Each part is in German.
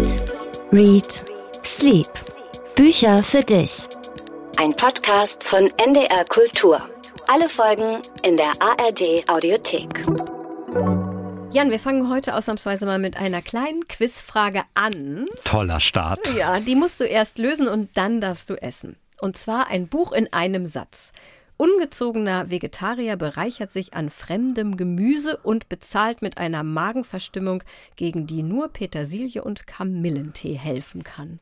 Eat, Read, Sleep. Bücher für dich. Ein Podcast von NDR Kultur. Alle Folgen in der ARD Audiothek. Jan, wir fangen heute ausnahmsweise mal mit einer kleinen Quizfrage an. Toller Start. Ja, die musst du erst lösen und dann darfst du essen. Und zwar ein Buch in einem Satz. Ungezogener Vegetarier bereichert sich an fremdem Gemüse und bezahlt mit einer Magenverstimmung, gegen die nur Petersilie und Kamillentee helfen kann.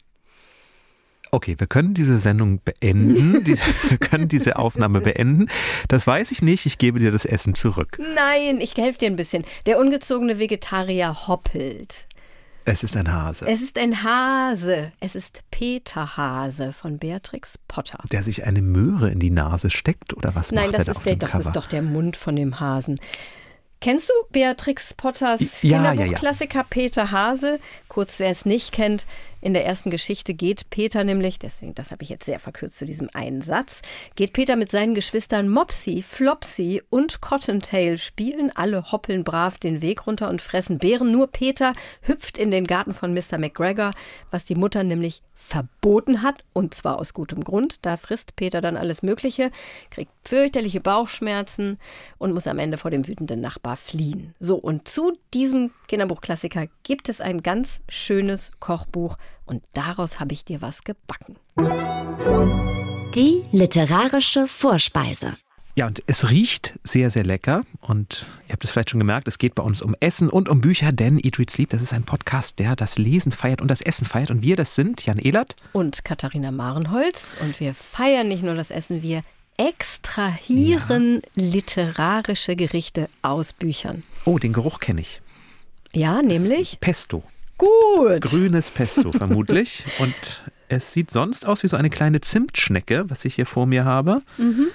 Okay, wir können diese Sendung beenden. wir können diese Aufnahme beenden. Das weiß ich nicht. Ich gebe dir das Essen zurück. Nein, ich helfe dir ein bisschen. Der ungezogene Vegetarier hoppelt. Es ist ein Hase. Es ist ein Hase. Es ist Peter Hase von Beatrix Potter. Der sich eine Möhre in die Nase steckt oder was Nein, macht das er da ist auf der, dem das Cover? ist doch der Mund von dem Hasen. Kennst du Beatrix Potters Ja, ja, ja. Kinderbuchklassiker Peter Hase? Kurz, wer es nicht kennt, in der ersten Geschichte geht Peter nämlich, deswegen, das habe ich jetzt sehr verkürzt zu diesem einen Satz, geht Peter mit seinen Geschwistern Mopsy, Flopsy und Cottontail spielen. Alle hoppeln brav den Weg runter und fressen Beeren. Nur Peter hüpft in den Garten von Mr. McGregor, was die Mutter nämlich verboten hat und zwar aus gutem Grund. Da frisst Peter dann alles Mögliche, kriegt fürchterliche Bauchschmerzen und muss am Ende vor dem wütenden Nachbar fliehen. So, und zu diesem Kinderbuchklassiker gibt es ein ganz schönes Kochbuch und daraus habe ich dir was gebacken. Die literarische Vorspeise. Ja, und es riecht sehr, sehr lecker. Und ihr habt es vielleicht schon gemerkt, es geht bei uns um Essen und um Bücher, denn Eat, Read, Sleep, das ist ein Podcast, der das Lesen feiert und das Essen feiert. Und wir, das sind Jan Ehlert. Und Katharina Marenholz und wir feiern nicht nur das Essen, wir extrahieren literarische Gerichte aus Büchern. Oh, den Geruch kenne ich. Ja, nämlich Pesto. Gut. Grünes Pesto vermutlich. Und es sieht sonst aus wie so eine kleine Zimtschnecke, was ich hier vor mir habe. Mhm.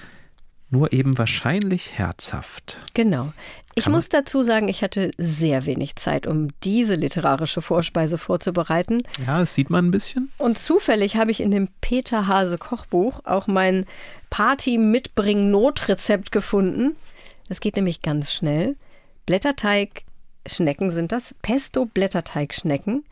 Nur eben wahrscheinlich herzhaft. Genau. Ich muss dazu sagen, ich hatte sehr wenig Zeit, um diese literarische Vorspeise vorzubereiten. Ja, das sieht man ein bisschen. Und zufällig habe ich in dem Peter Hase Kochbuch auch mein Party-Mitbringen-Notrezept gefunden. Das geht nämlich ganz schnell. Blätterteig-Schnecken sind das. Pesto-Blätterteig-Schnecken.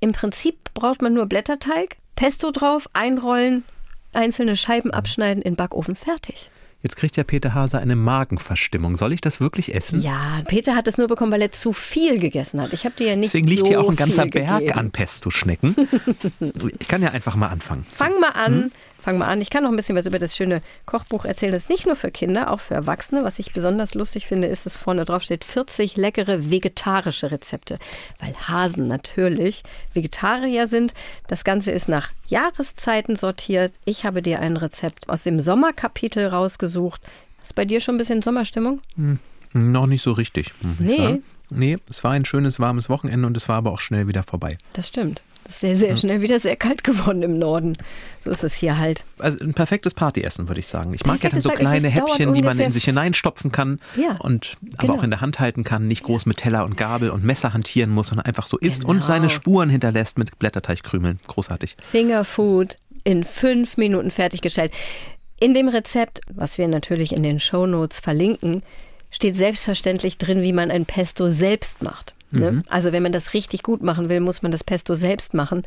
Im Prinzip braucht man nur Blätterteig, Pesto drauf, einrollen, einzelne Scheiben abschneiden, in Backofen, fertig. Jetzt kriegt ja Peter Hase eine Magenverstimmung. Soll ich das wirklich essen? Ja, Peter hat es nur bekommen, weil er zu viel gegessen hat. Ich habe dir ja nicht Deswegen liegt so hier auch ein ganzer Berg gegeben. an Pesto-Schnecken. ich kann ja einfach mal anfangen. Fang mal an. Hm? Fang mal an. Ich kann noch ein bisschen was über das schöne Kochbuch erzählen. Das ist nicht nur für Kinder, auch für Erwachsene. Was ich besonders lustig finde, ist, dass vorne drauf steht 40 leckere vegetarische Rezepte. Weil Hasen natürlich Vegetarier sind. Das Ganze ist nach Jahreszeiten sortiert. Ich habe dir ein Rezept aus dem Sommerkapitel rausgesucht. Ist bei dir schon ein bisschen Sommerstimmung? Noch nicht so richtig. Nee. sagen. Nee, es war ein schönes, warmes Wochenende und es war aber auch schnell wieder vorbei. Das stimmt. Sehr, sehr schnell wieder sehr kalt geworden im Norden. So ist es hier halt. Also ein perfektes Partyessen, würde ich sagen. Ich mag ja dann so kleine Häppchen, die man in sich hineinstopfen kann Ja, und aber genau. auch in der Hand halten kann, nicht groß mit Teller und Gabel und Messer hantieren muss, sondern einfach so isst und Genau. seine Spuren hinterlässt mit Blätterteigkrümeln. Großartig. Fingerfood in fünf Minuten fertiggestellt. In dem Rezept, was wir natürlich in den Shownotes verlinken, steht selbstverständlich drin, wie man ein Pesto selbst macht. Ne? Also wenn man das richtig gut machen will, muss man das Pesto selbst machen.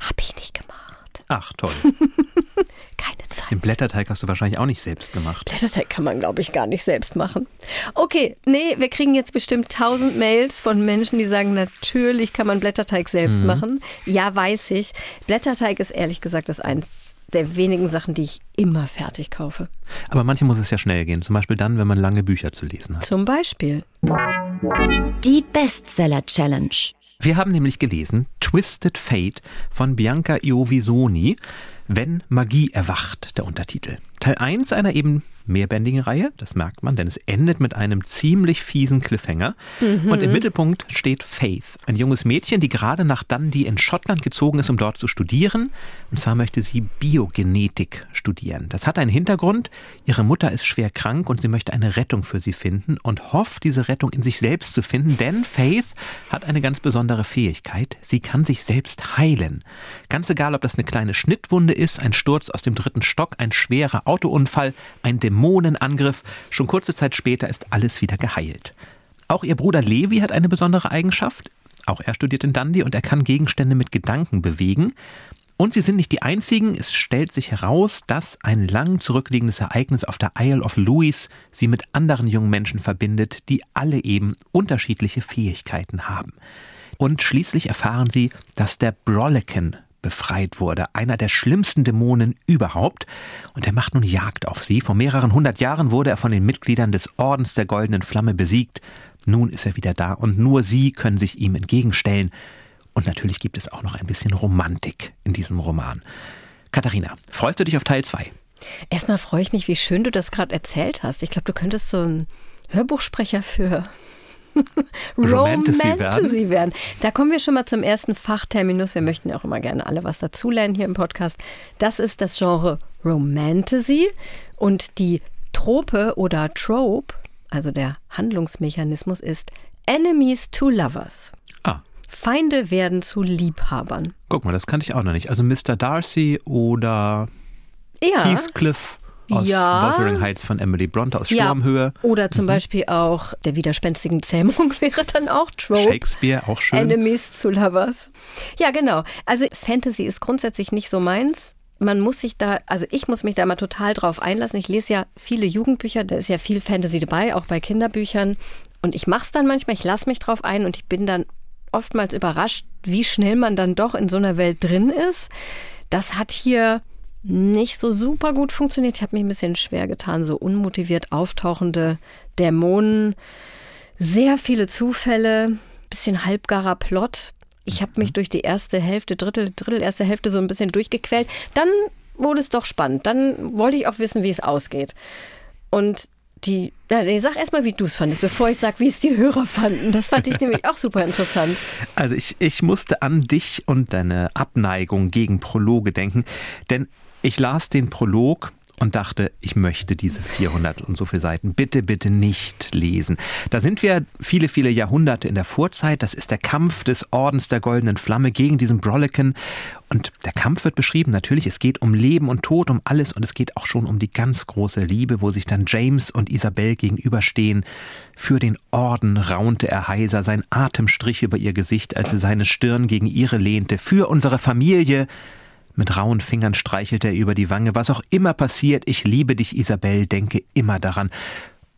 Hab ich nicht gemacht. Ach, toll. Keine Zeit. Den Blätterteig hast du wahrscheinlich auch nicht selbst gemacht. Blätterteig kann man, glaube ich, gar nicht selbst machen. Okay, nee, wir kriegen jetzt bestimmt tausend Mails von Menschen, die sagen, natürlich kann man Blätterteig selbst machen. Ja, weiß ich. Blätterteig ist ehrlich gesagt das eins der wenigen Sachen, die ich immer fertig kaufe. Aber manchmal muss es ja schnell gehen. Zum Beispiel dann, wenn man lange Bücher zu lesen hat. Zum Beispiel. Die Bestseller Challenge. Wir haben nämlich gelesen Twisted Fate von Bianca Iovisoni. Wenn Magie erwacht, der Untertitel. Teil 1 einer eben mehrbändigen Reihe, das merkt man, denn es endet mit einem ziemlich fiesen Cliffhanger. Und im Mittelpunkt steht Faith, ein junges Mädchen, die gerade nach Dundee in Schottland gezogen ist, um dort zu studieren. Und zwar möchte sie Biogenetik studieren. Das hat einen Hintergrund. Ihre Mutter ist schwer krank und sie möchte eine Rettung für sie finden und hofft, diese Rettung in sich selbst zu finden, denn Faith hat eine ganz besondere Fähigkeit. Sie kann sich selbst heilen. Ganz egal, ob das eine kleine Schnittwunde ist, ein Sturz aus dem dritten Stock, ein schwerer Autounfall, ein Dämonenangriff. Schon kurze Zeit später ist alles wieder geheilt. Auch ihr Bruder Levi hat eine besondere Eigenschaft. Auch er studiert in Dundee und er kann Gegenstände mit Gedanken bewegen. Und sie sind nicht die einzigen. Es stellt sich heraus, dass ein lang zurückliegendes Ereignis auf der Isle of Lewis sie mit anderen jungen Menschen verbindet, die alle eben unterschiedliche Fähigkeiten haben. Und schließlich erfahren sie, dass der Brolican befreit wurde, einer der schlimmsten Dämonen überhaupt, und er macht nun Jagd auf sie. Vor mehreren hundert Jahren wurde er von den Mitgliedern des Ordens der Goldenen Flamme besiegt. Nun ist er wieder da, und nur sie können sich ihm entgegenstellen. Und natürlich gibt es auch noch ein bisschen Romantik in diesem Roman. Katharina, freust du dich auf Teil 2? Erstmal freue ich mich, wie schön du das gerade erzählt hast. Ich glaube, du könntest so ein Hörbuchsprecher für Romantasy werden. werden. Da kommen wir schon mal zum ersten Fachterminus. Wir möchten ja auch immer gerne alle was dazulernen hier im Podcast. Das ist das Genre Romantasy und die Trope oder Trope, also der Handlungsmechanismus ist Enemies to Lovers. Ah. Feinde werden zu Liebhabern. Guck mal, das kannte ich auch noch nicht. Also Mr. Darcy oder ja. Heathcliff aus ja. Wuthering Heights von Emily Bronte aus Sturmhöhe. Ja. Oder zum mhm. Beispiel auch der widerspenstigen Zähmung wäre dann auch Trope. Shakespeare, auch schön. Enemies zu Lovers. Ja, genau. Also Fantasy ist grundsätzlich nicht so meins. Man muss sich da, also ich muss mich da mal total drauf einlassen. Ich lese ja viele Jugendbücher, da ist ja viel Fantasy dabei, auch bei Kinderbüchern. Und ich mache es dann manchmal, ich lasse mich drauf ein und ich bin dann oftmals überrascht, wie schnell man dann doch in so einer Welt drin ist. Das hat hier nicht so super gut funktioniert. Ich habe mich ein bisschen schwer getan, so unmotiviert auftauchende Dämonen, sehr viele Zufälle, bisschen halbgarer Plot. Ich habe mich mhm. durch die erste Hälfte, Drittel, Drittel, erste Hälfte so ein bisschen durchgequält. Dann wurde es doch spannend. Dann wollte ich auch wissen, wie es ausgeht. Und die, ja, ich sag erstmal, wie du es fandest, bevor ich sage, wie es die Hörer fanden. Das fand ich nämlich auch super interessant. Also ich, ich musste an dich und deine Abneigung gegen Prologe denken, denn ich las den Prolog und dachte, ich möchte diese 400 und so viele Seiten bitte, bitte nicht lesen. Da sind wir viele, viele Jahrhunderte in der Vorzeit. Das ist der Kampf des Ordens der Goldenen Flamme gegen diesen Brolican. Und der Kampf wird beschrieben. Natürlich, es geht um Leben und Tod, um alles. Und es geht auch schon um die ganz große Liebe, wo sich dann James und Isabel gegenüberstehen. Für den Orden raunte er heiser, sein Atem strich über ihr Gesicht, als er seine Stirn gegen ihre lehnte. Für unsere Familie mit rauen Fingern streichelt er über die Wange. Was auch immer passiert, ich liebe dich, Isabel, denke immer daran.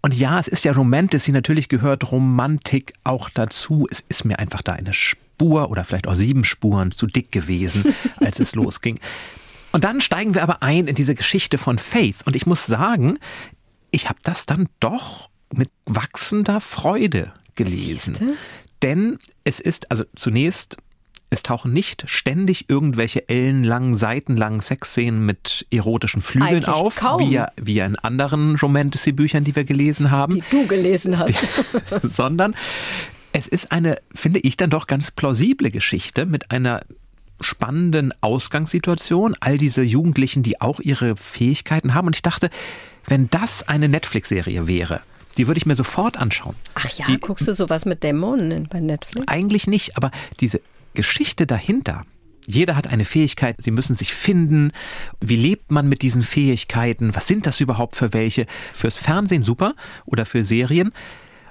Und ja, es ist ja Romantasy, natürlich gehört Romantik auch dazu. Es ist mir einfach da eine Spur oder vielleicht auch sieben Spuren zu dick gewesen, als es losging. Und dann steigen wir aber ein in diese Geschichte von Faith. Und ich muss sagen, ich habe das dann doch mit wachsender Freude gelesen. Denn es ist, also zunächst es tauchen nicht ständig irgendwelche ellenlangen, seitenlangen Sexszenen mit erotischen Flügeln Eigentlich auf, kaum. Wie, wie in anderen Romantasy-Büchern, die wir gelesen haben. Die du gelesen hast. Die, sondern es ist eine, finde ich, dann doch ganz plausible Geschichte mit einer spannenden Ausgangssituation. All diese Jugendlichen, die auch ihre Fähigkeiten haben. Und ich dachte, wenn das eine Netflix-Serie wäre, die würde ich mir sofort anschauen. Ach ja, die, guckst du sowas mit Dämonen bei Netflix? Eigentlich nicht, aber diese Geschichte dahinter. Jeder hat eine Fähigkeit, sie müssen sich finden. Wie lebt man mit diesen Fähigkeiten? Was sind das überhaupt für welche? Fürs Fernsehen super oder für Serien.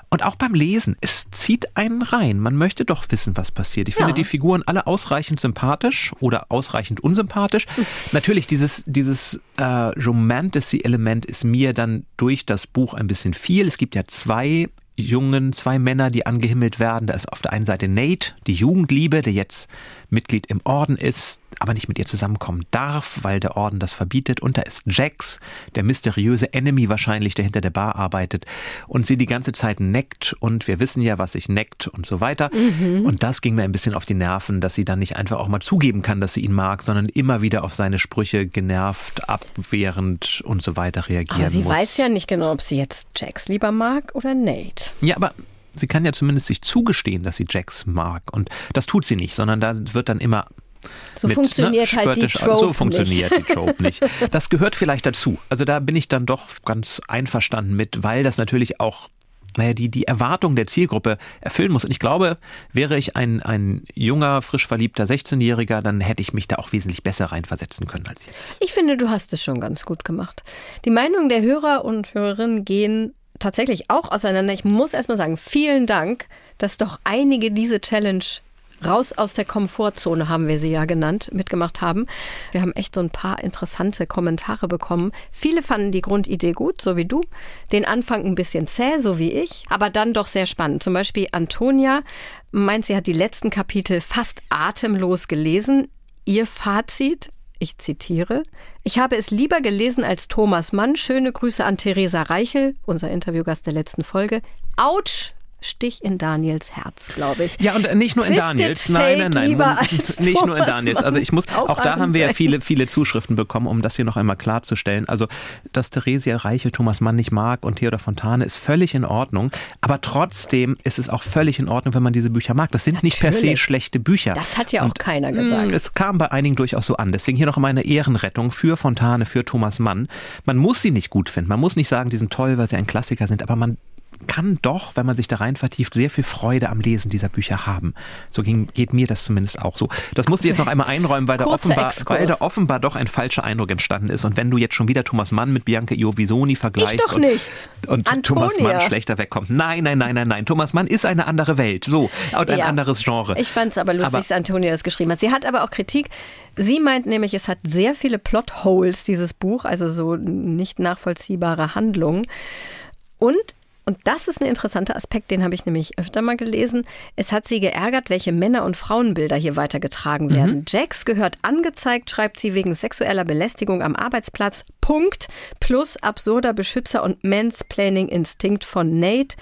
Und auch beim Lesen, es zieht einen rein. Man möchte doch wissen, was passiert. Ich ja. finde die Figuren alle ausreichend sympathisch oder ausreichend unsympathisch. Natürlich, dieses, dieses äh, Romantasy-Element ist mir dann durch das Buch ein bisschen viel. Es gibt ja zwei Jungen, zwei Männer, die angehimmelt werden. Da ist auf der einen Seite Nate, die Jugendliebe, der jetzt Mitglied im Orden ist, aber nicht mit ihr zusammenkommen darf, weil der Orden das verbietet. Und da ist Jax, der mysteriöse Enemy wahrscheinlich, der hinter der Bar arbeitet und sie die ganze Zeit neckt. Und wir wissen ja, was sich neckt und so weiter. Mhm. Und das ging mir ein bisschen auf die Nerven, dass sie dann nicht einfach auch mal zugeben kann, dass sie ihn mag, sondern immer wieder auf seine Sprüche genervt, abwehrend und so weiter reagieren aber sie muss. weiß ja nicht genau, ob sie jetzt Jax lieber mag oder Nate. Ja, aber sie kann ja zumindest sich zugestehen, dass sie Jax mag. Und das tut sie nicht, sondern da wird dann immer so mit, funktioniert ne, halt die Trope So funktioniert nicht. die Trope nicht. Das gehört vielleicht dazu. Also da bin ich dann doch ganz einverstanden mit, weil das natürlich auch naja, die, die Erwartung der Zielgruppe erfüllen muss. Und ich glaube, wäre ich ein, ein junger, frisch verliebter 16-Jähriger, dann hätte ich mich da auch wesentlich besser reinversetzen können als jetzt. Ich finde, du hast es schon ganz gut gemacht. Die Meinungen der Hörer und Hörerinnen gehen tatsächlich auch auseinander. Ich muss erstmal sagen, vielen Dank, dass doch einige diese Challenge raus aus der Komfortzone haben wir sie ja genannt, mitgemacht haben. Wir haben echt so ein paar interessante Kommentare bekommen. Viele fanden die Grundidee gut, so wie du. Den Anfang ein bisschen zäh, so wie ich, aber dann doch sehr spannend. Zum Beispiel Antonia meint, sie hat die letzten Kapitel fast atemlos gelesen. Ihr Fazit, ich zitiere, ich habe es lieber gelesen als Thomas Mann. Schöne Grüße an Theresa Reichel, unser Interviewgast der letzten Folge. Autsch, Stich in Daniels Herz, glaube ich. Ja, und nicht nur Twisted in Daniels. Nein, nein, nein. Lieber Nicht nur in Daniels. Also ich muss, auch da haben wir ja viele, viele Zuschriften bekommen, um das hier noch einmal klarzustellen. Also, dass Theresia Reichel Thomas Mann nicht mag und Theodor Fontane ist völlig in Ordnung. Aber trotzdem ist es auch völlig in Ordnung, wenn man diese Bücher mag. Das sind nicht per se Natürlich. schlechte Bücher. Das hat ja auch Und, keiner mh, gesagt. Es kam bei einigen durchaus so an. Deswegen hier noch einmal eine Ehrenrettung für Fontane, für Thomas Mann. Man muss sie nicht gut finden. Man muss nicht sagen, die sind toll, weil sie ein Klassiker sind. Aber man kann doch, wenn man sich da rein vertieft, sehr viel Freude am Lesen dieser Bücher haben. So ging, geht mir das zumindest auch so. Das musste ich jetzt noch einmal einräumen, weil da, offenbar, Exkurs. weil da offenbar doch ein falscher Eindruck entstanden ist. Und wenn du jetzt schon wieder Thomas Mann mit Bianca Iovisoni vergleichst doch und, nicht. und Antonia. Thomas Mann schlechter wegkommt. Nein, nein, nein, nein, nein. Thomas Mann ist eine andere Welt. So. Und ein Ja. anderes Genre. Ich fand es aber lustig, Aber- dass Antonia das geschrieben hat. Sie hat aber auch Kritik. Sie meint nämlich, es hat sehr viele Plotholes, dieses Buch, also so nicht nachvollziehbare Handlungen. Und, und das ist ein interessanter Aspekt, den habe ich nämlich öfter mal gelesen. Es hat sie geärgert, welche Männer- und Frauenbilder hier weitergetragen werden. Jax gehört angezeigt, schreibt sie wegen sexueller Belästigung am Arbeitsplatz. Punkt. Plus absurder Beschützer und Mansplaining-Instinkt von Nate.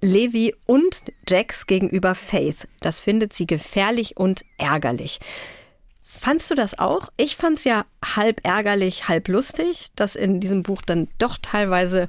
Levi und Jax gegenüber Faith. Das findet sie gefährlich und ärgerlich. Fandst du das auch? Ich fand es ja halb ärgerlich, halb lustig, dass in diesem Buch dann doch teilweise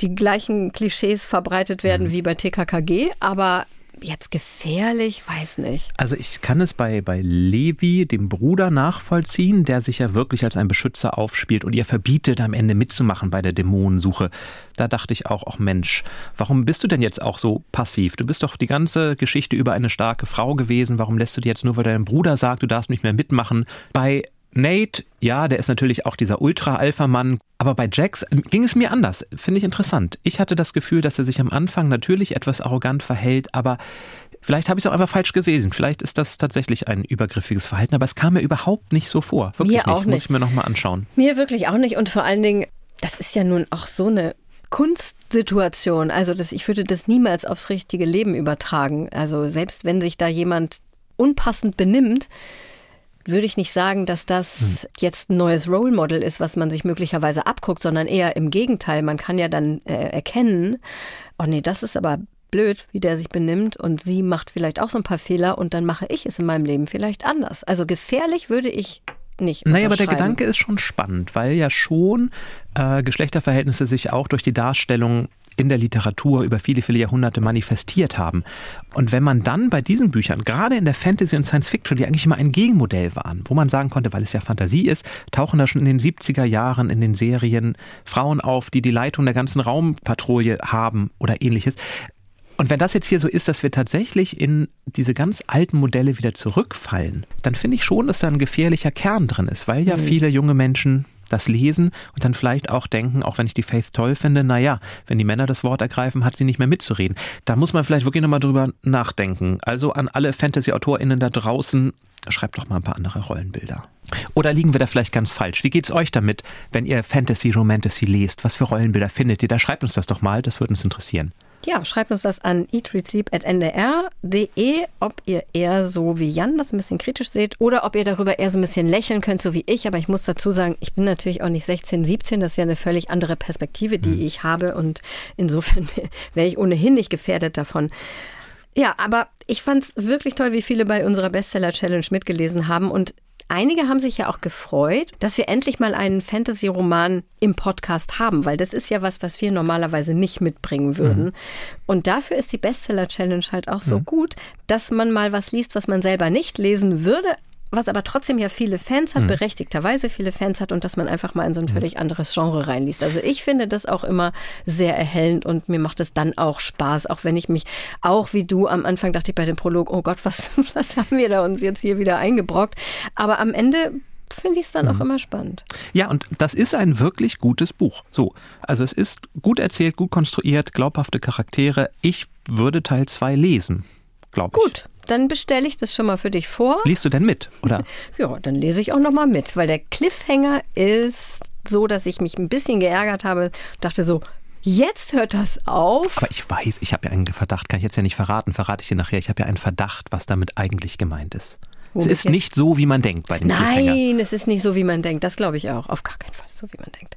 die gleichen Klischees verbreitet werden wie bei TKKG, aber jetzt gefährlich, weiß nicht. Also ich kann es bei, bei Levi, dem Bruder, nachvollziehen, der sich ja wirklich als ein Beschützer aufspielt und ihr verbietet, am Ende mitzumachen bei der Dämonensuche. Da dachte ich auch, ach Mensch, warum bist du denn jetzt auch so passiv? Du bist doch die ganze Geschichte über eine starke Frau gewesen. Warum lässt du dir jetzt nur, weil dein Bruder sagt, du darfst nicht mehr mitmachen? Bei Nate, ja, der ist natürlich auch dieser Ultra-Alpha-Mann. Aber bei Jax ähm, ging es mir anders. Finde ich interessant. Ich hatte das Gefühl, dass er sich am Anfang natürlich etwas arrogant verhält, aber vielleicht habe ich es auch einfach falsch gesehen. Vielleicht ist das tatsächlich ein übergriffiges Verhalten, aber es kam mir überhaupt nicht so vor. Wirklich Mir auch Muss nicht. ich mir nochmal anschauen. Mir wirklich auch nicht und vor allen Dingen, das ist ja nun auch so eine Kunstsituation. Also das, ich würde das niemals aufs richtige Leben übertragen. Also selbst wenn sich da jemand unpassend benimmt, würde ich nicht sagen, dass das jetzt ein neues Role Model ist, was man sich möglicherweise abguckt, sondern eher im Gegenteil. Man kann ja dann äh, erkennen, oh nee, das ist aber blöd, wie der sich benimmt und sie macht vielleicht auch so ein paar Fehler und dann mache ich es in meinem Leben vielleicht anders. Also gefährlich würde ich nicht. Naja, aber der. Gedanke ist schon spannend, weil ja schon äh, Geschlechterverhältnisse sich auch durch die Darstellung in der Literatur über viele, viele Jahrhunderte manifestiert haben. Und wenn man dann bei diesen Büchern, gerade in der Fantasy und Science Fiction, die eigentlich immer ein Gegenmodell waren, wo man sagen konnte, weil es ja Fantasie ist, tauchen da schon in den 70er Jahren in den Serien Frauen auf, die die Leitung der ganzen Raumpatrouille haben oder ähnliches. Und wenn das jetzt hier so ist, dass wir tatsächlich in diese ganz alten Modelle wieder zurückfallen, dann finde ich schon, dass da ein gefährlicher Kern drin ist, weil ja viele junge Menschen das lesen und dann vielleicht auch denken, auch wenn ich die Faith toll finde, naja, wenn die Männer das Wort ergreifen, hat sie nicht mehr mitzureden. Da muss man vielleicht wirklich nochmal drüber nachdenken. Also an alle Fantasy-AutorInnen da draußen, schreibt doch mal ein paar andere Rollenbilder. Oder liegen wir da vielleicht ganz falsch? Wie geht's euch damit, wenn ihr Fantasy, Romantasy lest? Was für Rollenbilder findet ihr? Da schreibt uns das doch mal, das würde uns interessieren. Ja, schreibt uns das an eatreadsleep.ndr.de, ob ihr eher so wie Jan das ein bisschen kritisch seht oder ob ihr darüber eher so ein bisschen lächeln könnt, so wie ich. Aber ich muss dazu sagen, ich bin natürlich auch nicht 16, 17. Das ist ja eine völlig andere Perspektive, die ich habe. Und insofern wäre ich ohnehin nicht gefährdet davon. Ja, aber ich fand es wirklich toll, wie viele bei unserer Bestseller-Challenge mitgelesen haben. Und einige haben sich ja auch gefreut, dass wir endlich mal einen Fantasy-Roman im Podcast haben, weil das ist ja was, was wir normalerweise nicht mitbringen würden. Und dafür ist die Bestseller-Challenge halt auch so gut, dass man mal was liest, was man selber nicht lesen würde. Was aber trotzdem ja viele Fans hat, berechtigterweise viele Fans hat und dass man einfach mal in so ein völlig anderes Genre reinliest. Also ich finde das auch immer sehr erhellend und mir macht es dann auch Spaß, auch wenn ich mich auch wie du am Anfang dachte ich bei dem Prolog, oh Gott, was, was haben wir da uns jetzt hier wieder eingebrockt? Aber am Ende finde ich es dann auch immer spannend. Ja, und das ist ein wirklich gutes Buch. So, also es ist gut erzählt, gut konstruiert, glaubhafte Charaktere. Ich würde Teil 2 lesen, glaube ich. Gut, dann bestelle ich das schon mal für dich vor. Liest du denn mit, oder? ja, dann lese ich auch noch mal mit, weil der Cliffhanger ist so, dass ich mich ein bisschen geärgert habe, dachte so, Jetzt hört das auf. Aber ich weiß, ich habe ja einen Verdacht, kann ich jetzt ja nicht verraten, verrate ich dir nachher. Ich habe ja einen Verdacht, was damit eigentlich gemeint ist. Womit es ist jetzt? nicht so, wie man denkt bei den Nein, es ist nicht so, wie man denkt. Das glaube ich auch. Auf gar keinen Fall so, wie man denkt.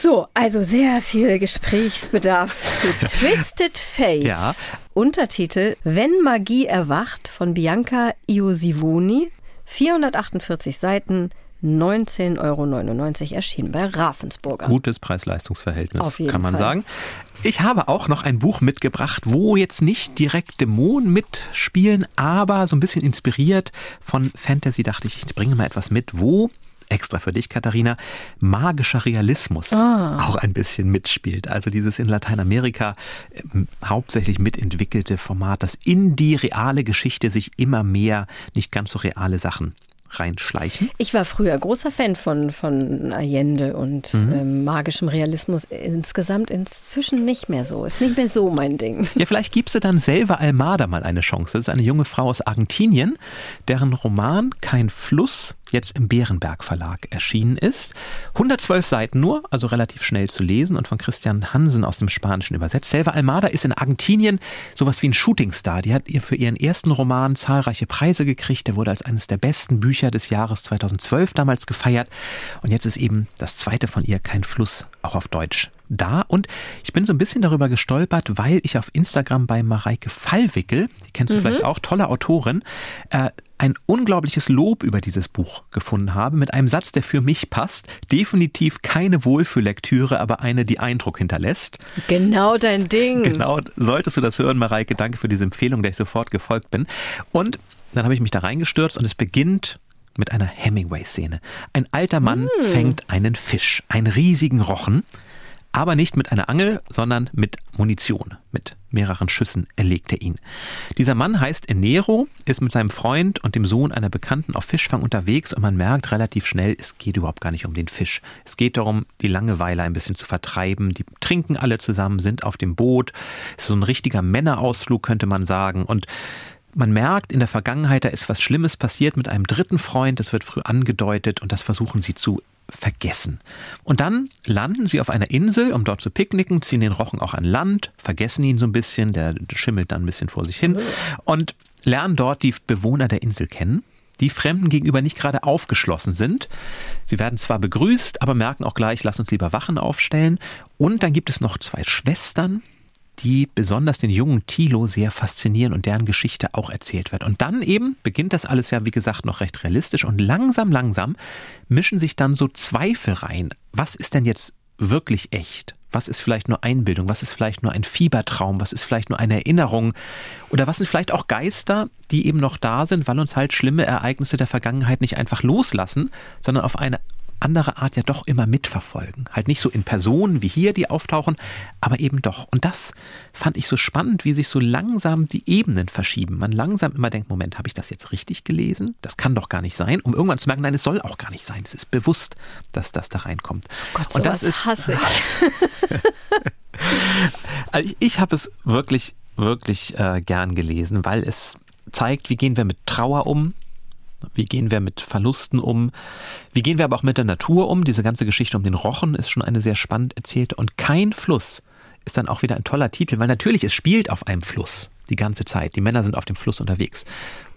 So, also sehr viel Gesprächsbedarf zu Twisted Fate. Ja. Untertitel Wenn Magie erwacht von Bianca Iosivoni. 448 Seiten, 19,99 Euro erschienen bei Ravensburger. Gutes Preis-Leistungs-Verhältnis, kann man Fall. sagen. Ich habe auch noch ein Buch mitgebracht, wo jetzt nicht direkt Dämonen mitspielen, aber so ein bisschen inspiriert von Fantasy dachte ich, ich bringe mal etwas mit, wo extra für dich, Katharina, magischer Realismus ah. auch ein bisschen mitspielt. Also dieses in Lateinamerika äh, hauptsächlich mitentwickelte Format, das in die reale Geschichte sich immer mehr nicht ganz so reale Sachen reinschleichen? Ich war früher großer Fan von, von Allende und mhm. ähm, magischem Realismus. Insgesamt inzwischen nicht mehr so. Ist nicht mehr so mein Ding. Ja, vielleicht gibst du dann selber Almada mal eine Chance. Das ist eine junge Frau aus Argentinien, deren Roman Kein Fluss jetzt im Bärenberg Verlag erschienen ist. 112 Seiten nur, also relativ schnell zu lesen und von Christian Hansen aus dem Spanischen übersetzt. Selva Almada ist in Argentinien sowas wie ein Shootingstar. Die hat ihr für ihren ersten Roman zahlreiche Preise gekriegt. Der wurde als eines der besten Bücher des Jahres 2012 damals gefeiert. Und jetzt ist eben das zweite von ihr, Kein Fluss, auch auf Deutsch da. Und ich bin so ein bisschen darüber gestolpert, weil ich auf Instagram bei Mareike Fallwickel, die kennst du mhm. vielleicht auch, tolle Autorin, äh, ein unglaubliches Lob über dieses Buch gefunden habe, mit einem Satz, der für mich passt. Definitiv keine Wohlfühllektüre, aber eine, die Eindruck hinterlässt. Genau dein Ding. Genau, solltest du das hören, Mareike, danke für diese Empfehlung, der ich sofort gefolgt bin. Und dann habe ich mich da reingestürzt und es beginnt mit einer Hemingway-Szene. Ein alter Mann mm. fängt einen Fisch, einen riesigen Rochen aber nicht mit einer Angel, sondern mit Munition. Mit mehreren Schüssen erlegt er ihn. Dieser Mann heißt Enero, ist mit seinem Freund und dem Sohn einer Bekannten auf Fischfang unterwegs und man merkt relativ schnell, es geht überhaupt gar nicht um den Fisch. Es geht darum, die Langeweile ein bisschen zu vertreiben. Die trinken alle zusammen, sind auf dem Boot. Es ist so ein richtiger Männerausflug, könnte man sagen. Und man merkt, in der Vergangenheit, da ist was Schlimmes passiert mit einem dritten Freund, das wird früh angedeutet und das versuchen sie zu vergessen. Und dann landen sie auf einer Insel, um dort zu picknicken, ziehen den Rochen auch an Land, vergessen ihn so ein bisschen, der schimmelt dann ein bisschen vor sich hin und lernen dort die Bewohner der Insel kennen, die Fremden gegenüber nicht gerade aufgeschlossen sind. Sie werden zwar begrüßt, aber merken auch gleich, lass uns lieber Wachen aufstellen. Und dann gibt es noch zwei Schwestern, die besonders den jungen Thilo sehr faszinieren und deren Geschichte auch erzählt wird. Und dann eben beginnt das alles ja, wie gesagt, noch recht realistisch und langsam, langsam mischen sich dann so Zweifel rein. Was ist denn jetzt wirklich echt? Was ist vielleicht nur Einbildung? Was ist vielleicht nur ein Fiebertraum? Was ist vielleicht nur eine Erinnerung? Oder was sind vielleicht auch Geister, die eben noch da sind, weil uns halt schlimme Ereignisse der Vergangenheit nicht einfach loslassen, sondern auf eine andere Art ja doch immer mitverfolgen. Halt nicht so in Personen wie hier, die auftauchen, aber eben doch. Und das fand ich so spannend, wie sich so langsam die Ebenen verschieben. Man langsam immer denkt, Moment, habe ich das jetzt richtig gelesen? Das kann doch gar nicht sein. Um irgendwann zu merken, nein, es soll auch gar nicht sein. Es ist bewusst, dass das da reinkommt. Gott, Und das ist hasse ich. also ich, ich habe es wirklich, wirklich äh, gern gelesen, weil es zeigt, wie gehen wir mit Trauer um, wie gehen wir mit Verlusten um? Wie gehen wir aber auch mit der Natur um? Diese ganze Geschichte um den Rochen ist schon eine sehr spannend erzählte. Und kein Fluss ist dann auch wieder ein toller Titel, weil natürlich es spielt auf einem Fluss die ganze Zeit. Die Männer sind auf dem Fluss unterwegs.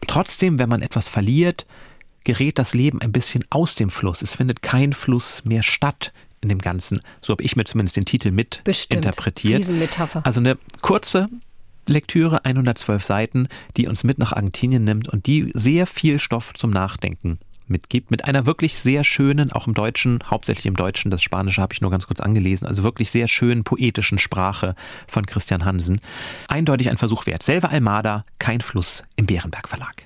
Trotzdem, wenn man etwas verliert, gerät das Leben ein bisschen aus dem Fluss. Es findet kein Fluss mehr statt in dem Ganzen. So habe ich mir zumindest den Titel mit Bestimmt. interpretiert. Also eine kurze, Lektüre, 112 Seiten, die uns mit nach Argentinien nimmt und die sehr viel Stoff zum Nachdenken mitgibt, mit einer wirklich sehr schönen, auch im Deutschen, hauptsächlich im Deutschen, das Spanische habe ich nur ganz kurz angelesen, also wirklich sehr schönen poetischen Sprache von Christian Hansen. Eindeutig ein Versuch wert. Selva Almada, kein Fluss im Bärenberg Verlag.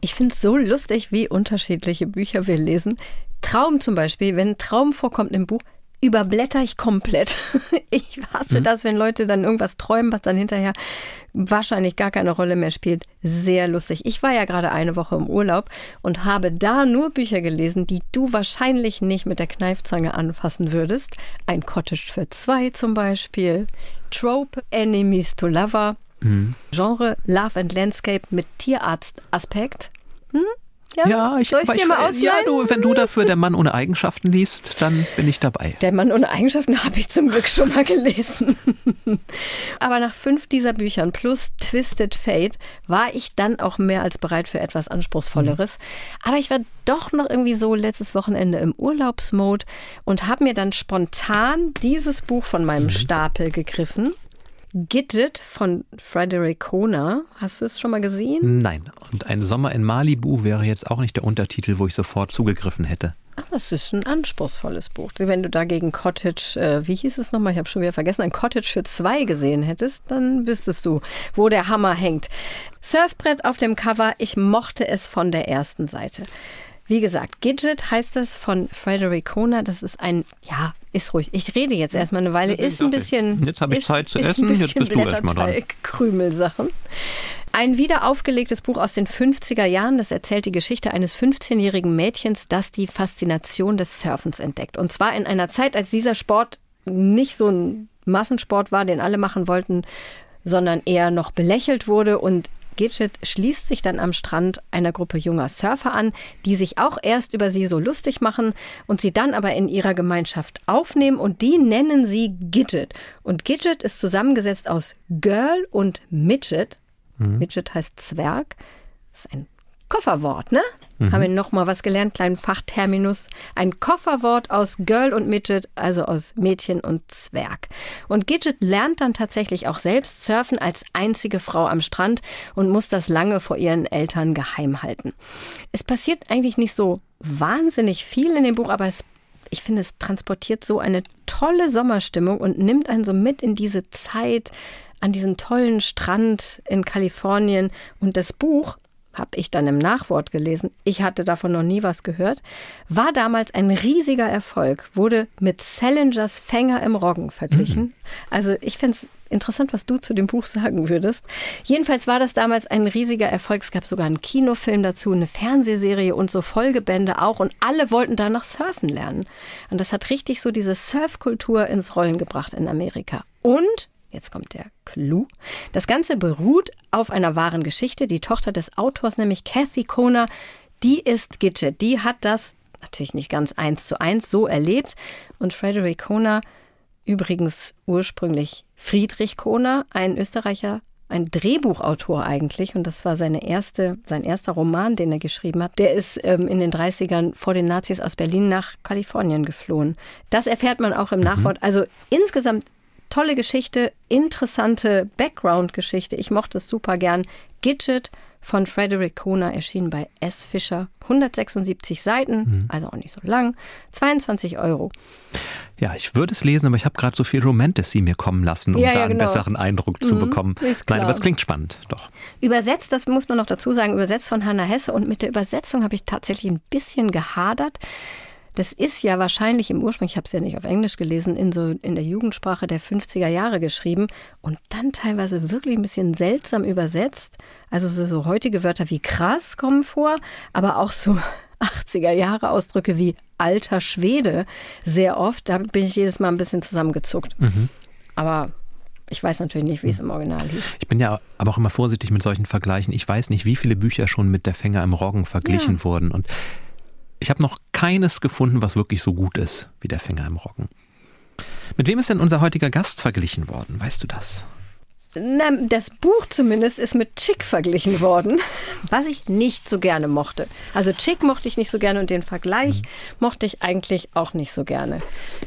Ich finde es so lustig, wie unterschiedliche Bücher wir lesen. Traum zum Beispiel, wenn Traum vorkommt im Buch, überblätter ich komplett. Ich hasse mhm. das, wenn Leute dann irgendwas träumen, was dann hinterher wahrscheinlich gar keine Rolle mehr spielt. Sehr lustig. Ich war ja gerade eine Woche im Urlaub und habe da nur Bücher gelesen, die du wahrscheinlich nicht mit der Kneifzange anfassen würdest. Ein Cottage für zwei zum Beispiel. Trope Enemies to Lover. Mhm. Genre Love and Landscape mit Tierarzt-Aspekt. Hm? Ja, ja ich, Soll ich dir mal ausleihen? Ja, du, wenn du dafür der Mann ohne Eigenschaften liest, dann bin ich dabei. Der Mann ohne Eigenschaften habe ich zum Glück schon mal gelesen. Aber nach fünf dieser Büchern plus Twisted Fate war ich dann auch mehr als bereit für etwas Anspruchsvolleres. Mhm. Aber ich war doch noch irgendwie so letztes Wochenende im Urlaubsmode und habe mir dann spontan dieses Buch von meinem mhm. Stapel gegriffen Gidget von Frederick Kona. Hast du es schon mal gesehen? Nein. Und ein Sommer in Malibu wäre jetzt auch nicht der Untertitel, wo ich sofort zugegriffen hätte. Ach, das ist ein anspruchsvolles Buch. Wenn du dagegen Cottage, äh, wie hieß es nochmal? Ich habe schon wieder vergessen, ein Cottage für zwei gesehen hättest, dann wüsstest du, wo der Hammer hängt. Surfbrett auf dem Cover, ich mochte es von der ersten Seite. Wie gesagt, Gidget heißt das von Frederick Kona. Das ist ein, ja, ist ruhig. Ich rede jetzt erstmal eine Weile. Ist ein bisschen. Jetzt habe ich ist, Zeit zu essen. Jetzt bist du erstmal dran. Krümelsachen. Ein wiederaufgelegtes Buch aus den 50er Jahren. Das erzählt die Geschichte eines 15-jährigen Mädchens, das die Faszination des Surfens entdeckt. Und zwar in einer Zeit, als dieser Sport nicht so ein Massensport war, den alle machen wollten, sondern eher noch belächelt wurde und Gidget schließt sich dann am Strand einer Gruppe junger Surfer an, die sich auch erst über sie so lustig machen und sie dann aber in ihrer Gemeinschaft aufnehmen und die nennen sie Gidget. Und Gidget ist zusammengesetzt aus Girl und Midget. Mhm. Midget heißt Zwerg. Das ist ein Kofferwort, ne? Mhm. Haben wir nochmal was gelernt, kleinen Fachterminus. Ein Kofferwort aus Girl und Midget, also aus Mädchen und Zwerg. Und Gidget lernt dann tatsächlich auch selbst surfen als einzige Frau am Strand und muss das lange vor ihren Eltern geheim halten. Es passiert eigentlich nicht so wahnsinnig viel in dem Buch, aber es ich finde, es transportiert so eine tolle Sommerstimmung und nimmt einen so mit in diese Zeit an diesen tollen Strand in Kalifornien. Und das Buch habe ich dann im Nachwort gelesen, ich hatte davon noch nie was gehört, war damals ein riesiger Erfolg, wurde mit Salingers Fänger im Roggen verglichen. Mhm. Also ich finde es interessant, was du zu dem Buch sagen würdest. Jedenfalls war das damals ein riesiger Erfolg. Es gab sogar einen Kinofilm dazu, eine Fernsehserie und so Folgebände auch. Und alle wollten danach surfen lernen. Und das hat richtig so diese Surfkultur ins Rollen gebracht in Amerika. Und Jetzt kommt der Clou. Das Ganze beruht auf einer wahren Geschichte. Die Tochter des Autors, nämlich Kathy Kona, die ist Gidget. Die hat das natürlich nicht ganz eins zu eins so erlebt. Und Frederick Kona, übrigens ursprünglich Friedrich Kona, ein Österreicher, ein Drehbuchautor eigentlich, und das war seine erste, sein erster Roman, den er geschrieben hat. Der ist ähm, in den 30ern vor den Nazis aus Berlin nach Kalifornien geflohen. Das erfährt man auch im mhm. Nachwort. Also insgesamt tolle Geschichte, interessante Background-Geschichte. Ich mochte es super gern. Gidget von Frederick Kona erschien bei S. Fischer. 176 Seiten, mhm. also auch nicht so lang. 22 Euro. Ja, ich würde es lesen, aber ich habe gerade so viel Romantasy mir kommen lassen, um ja, ja, da einen genau. besseren Eindruck zu mhm, bekommen. Nein, aber es klingt spannend, doch. Übersetzt, das muss man noch dazu sagen, übersetzt von Hannah Hesse. Und mit der Übersetzung habe ich tatsächlich ein bisschen gehadert. Das ist ja wahrscheinlich im Ursprung, ich habe es ja nicht auf Englisch gelesen, in so in der Jugendsprache der 50er Jahre geschrieben und dann teilweise wirklich ein bisschen seltsam übersetzt. Also so, so heutige Wörter wie krass kommen vor, aber auch so 80er Jahre Ausdrücke wie alter Schwede sehr oft. Da bin ich jedes Mal ein bisschen zusammengezuckt. Mhm. Aber ich weiß natürlich nicht, wie es im Original hieß. Ich bin ja aber auch immer vorsichtig mit solchen Vergleichen. Ich weiß nicht, wie viele Bücher schon mit Der Fänger im Roggen verglichen ja. wurden. Und ich habe noch keines gefunden, was wirklich so gut ist wie der Finger im Roggen. Mit wem ist denn unser heutiger Gast verglichen worden? Weißt du das? Na, das Buch zumindest ist mit Chick verglichen worden, was ich nicht so gerne mochte. Also Chick mochte ich nicht so gerne und den Vergleich mhm. mochte ich eigentlich auch nicht so gerne.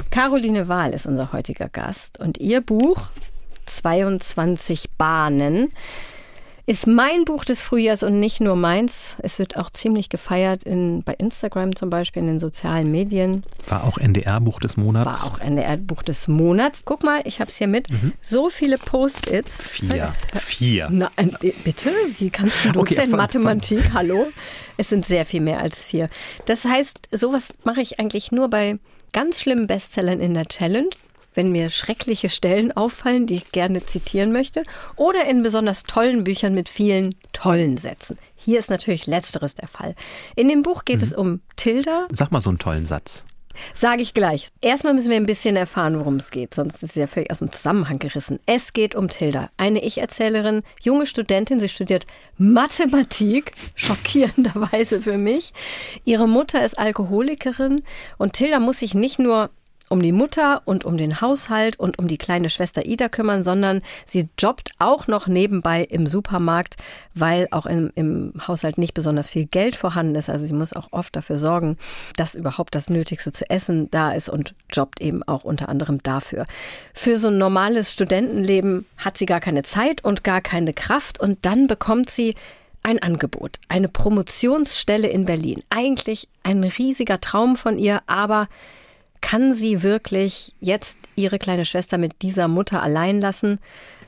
Caroline Wahl ist unser heutiger Gast und ihr Buch 22 Bahnen ist mein Buch des Frühjahrs und nicht nur meins. Es wird auch ziemlich gefeiert in, bei Instagram zum Beispiel, in den sozialen Medien. War auch NDR-Buch des Monats. War auch NDR-Buch des Monats. Guck mal, ich habe es hier mit. Mhm. So viele Post-its. Vier. Vier. Nein, bitte? Wie kannst du Dozent okay, Mathematik? Fun. Hallo? Es sind sehr viel mehr als vier. Das heißt, sowas mache ich eigentlich nur bei ganz schlimmen Bestsellern in der Challenge wenn mir schreckliche Stellen auffallen, die ich gerne zitieren möchte, oder in besonders tollen Büchern mit vielen tollen Sätzen. Hier ist natürlich letzteres der Fall. In dem Buch geht mhm. es um Tilda. Sag mal so einen tollen Satz. Sage ich gleich. Erstmal müssen wir ein bisschen erfahren, worum es geht, sonst ist es ja völlig aus dem Zusammenhang gerissen. Es geht um Tilda, eine Ich-Erzählerin, junge Studentin. Sie studiert Mathematik, schockierenderweise für mich. Ihre Mutter ist Alkoholikerin und Tilda muss sich nicht nur um die Mutter und um den Haushalt und um die kleine Schwester Ida kümmern, sondern sie jobbt auch noch nebenbei im Supermarkt, weil auch im, im Haushalt nicht besonders viel Geld vorhanden ist. Also sie muss auch oft dafür sorgen, dass überhaupt das Nötigste zu essen da ist und jobbt eben auch unter anderem dafür. Für so ein normales Studentenleben hat sie gar keine Zeit und gar keine Kraft und dann bekommt sie ein Angebot, eine Promotionsstelle in Berlin. Eigentlich ein riesiger Traum von ihr, aber kann sie wirklich jetzt ihre kleine Schwester mit dieser Mutter allein lassen?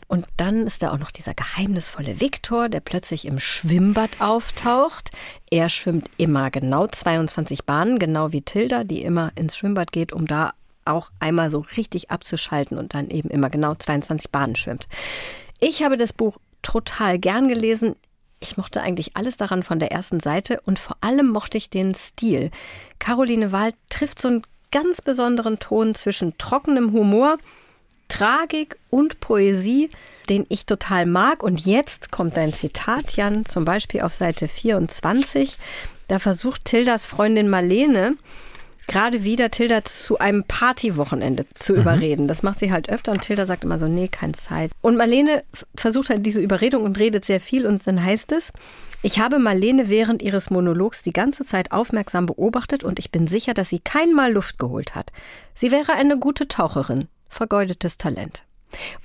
Und dann ist da auch noch dieser geheimnisvolle Viktor, der plötzlich im Schwimmbad auftaucht. Er schwimmt immer genau 22 Bahnen, genau wie Tilda, die immer ins Schwimmbad geht, um da auch einmal so richtig abzuschalten und dann eben immer genau 22 Bahnen schwimmt. Ich habe das Buch total gern gelesen. Ich mochte eigentlich alles daran von der ersten Seite und vor allem mochte ich den Stil. Caroline Wahl trifft so ein ganz besonderen Ton zwischen trockenem Humor, Tragik und Poesie, den ich total mag. Und jetzt kommt ein Zitat, Jan, zum Beispiel auf Seite 24. Da versucht Tildas Freundin Marlene, gerade wieder Tilda zu einem Partywochenende zu mhm. überreden. Das macht sie halt öfter und Tilda sagt immer so, nee, keine Zeit. Und Marlene versucht halt diese Überredung und redet sehr viel und dann heißt es, ich habe Marlene während ihres Monologs die ganze Zeit aufmerksam beobachtet und ich bin sicher, dass sie keinmal Luft geholt hat. Sie wäre eine gute Taucherin. Vergeudetes Talent.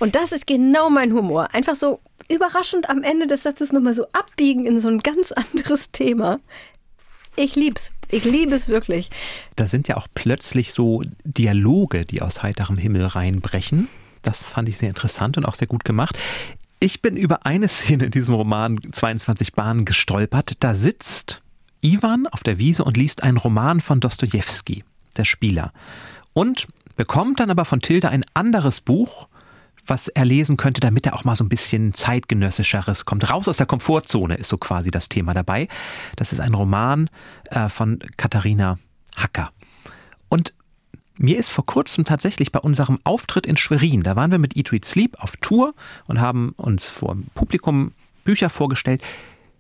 Und das ist genau mein Humor. Einfach so überraschend am Ende des Satzes nochmal so abbiegen in so ein ganz anderes Thema. Ich lieb's. Ich liebe es wirklich. Da sind ja auch plötzlich so Dialoge, die aus heiterem Himmel reinbrechen. Das fand ich sehr interessant und auch sehr gut gemacht. Ich bin über eine Szene in diesem Roman 22 Bahnen gestolpert. Da sitzt Ivan auf der Wiese und liest einen Roman von Dostoevsky, der Spieler. Und bekommt dann aber von Tilda ein anderes Buch, was er lesen könnte, damit er auch mal so ein bisschen zeitgenössischeres kommt. Raus aus der Komfortzone ist so quasi das Thema dabei. Das ist ein Roman äh, von Katharina Hacker. Und mir ist vor kurzem tatsächlich bei unserem Auftritt in Schwerin, da waren wir mit Eat, Read, Sleep auf Tour und haben uns vor dem Publikum Bücher vorgestellt.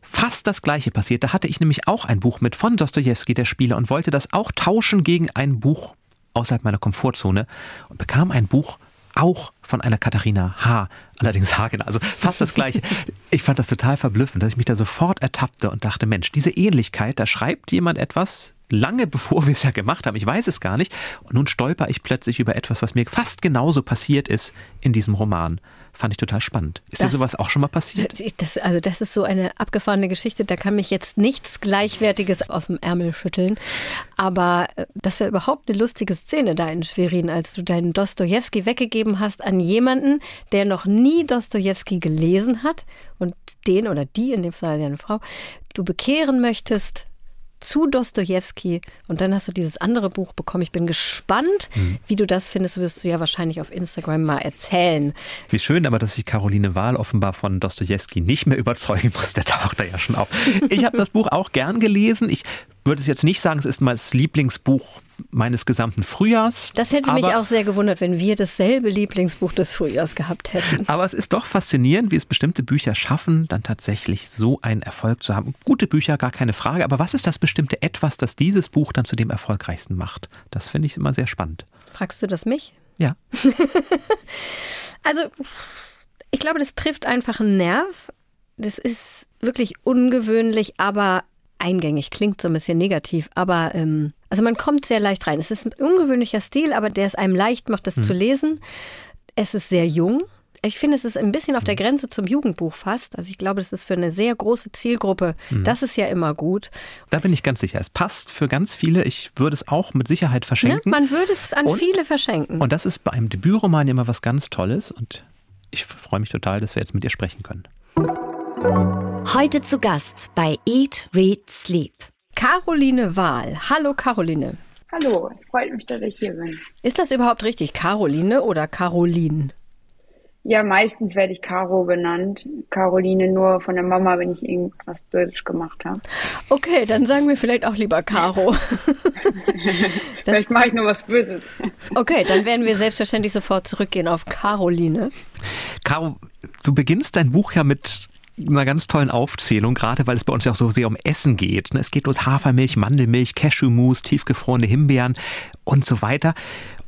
Fast das gleiche passiert. Da hatte ich nämlich auch ein Buch mit von Dostoevsky, der Spieler, und wollte das auch tauschen gegen ein Buch außerhalb meiner Komfortzone und bekam ein Buch auch von einer Katharina H. Allerdings Hagen, also fast das gleiche. Ich fand das total verblüffend, dass ich mich da sofort ertappte und dachte, Mensch, diese Ähnlichkeit, da schreibt jemand etwas, lange bevor wir es ja gemacht haben, ich weiß es gar nicht, und nun stolper ich plötzlich über etwas, was mir fast genauso passiert ist in diesem Roman. Fand ich total spannend. Ist das, dir sowas auch schon mal passiert? Das, also das ist so eine abgefahrene Geschichte, da kann mich jetzt nichts Gleichwertiges aus dem Ärmel schütteln. Aber äh, das wäre überhaupt eine lustige Szene da in Schwerin, als du deinen Dostoevsky weggegeben hast an jemanden, der noch nie Dostoevsky gelesen hat und den oder die, in dem Fall eine Frau, du bekehren möchtest zu Dostoevsky und dann hast du dieses andere Buch bekommen. Ich bin gespannt, mhm. wie du das findest. Wirst du ja wahrscheinlich auf Instagram mal erzählen. Wie schön, aber dass sich Caroline Wahl offenbar von Dostoevsky nicht mehr überzeugen muss. Der taucht da ja schon auf. Ich habe das Buch auch gern gelesen. Ich würde es jetzt nicht sagen, es ist mein Lieblingsbuch meines gesamten Frühjahrs. Das hätte mich auch sehr gewundert, wenn wir dasselbe Lieblingsbuch des Frühjahrs gehabt hätten. Aber es ist doch faszinierend, wie es bestimmte Bücher schaffen, dann tatsächlich so einen Erfolg zu haben. Gute Bücher, gar keine Frage. Aber was ist das bestimmte Etwas, das dieses Buch dann zu dem erfolgreichsten macht? Das finde ich immer sehr spannend. Fragst du das mich? Ja. also, ich glaube, das trifft einfach einen Nerv. Das ist wirklich ungewöhnlich, aber eingängig. Klingt so ein bisschen negativ, aber ähm, also man kommt sehr leicht rein. Es ist ein ungewöhnlicher Stil, aber der es einem leicht macht, das mhm. zu lesen. Es ist sehr jung. Ich finde, es ist ein bisschen auf der hm. Grenze zum Jugendbuch fast. Also ich glaube, es ist für eine sehr große Zielgruppe. Mhm. Das ist ja immer gut. Da bin ich ganz sicher. Es passt für ganz viele. Ich würde es auch mit Sicherheit verschenken. Ja, man würde es an und, viele verschenken. Und das ist bei einem Debütroman immer was ganz Tolles. Und ich freue mich total, dass wir jetzt mit dir sprechen können. Heute zu Gast bei Eat, Read, Sleep. Caroline Wahl. Hallo Caroline. Hallo, es freut mich, dass ich hier bin. Ist das überhaupt richtig, Caroline oder Caroline? Ja, meistens werde ich Caro genannt. Caroline nur von der Mama, wenn ich irgendwas Böses gemacht habe. Okay, dann sagen wir vielleicht auch lieber Caro. vielleicht mache ich nur was Böses. Okay, dann werden wir selbstverständlich sofort zurückgehen auf Caroline. Caro, du beginnst dein Buch ja mit einer ganz tollen Aufzählung, gerade weil es bei uns ja auch so sehr um Essen geht. Ne? Es geht um Hafermilch, Mandelmilch, Cashewmus, tiefgefrorene Himbeeren und so weiter.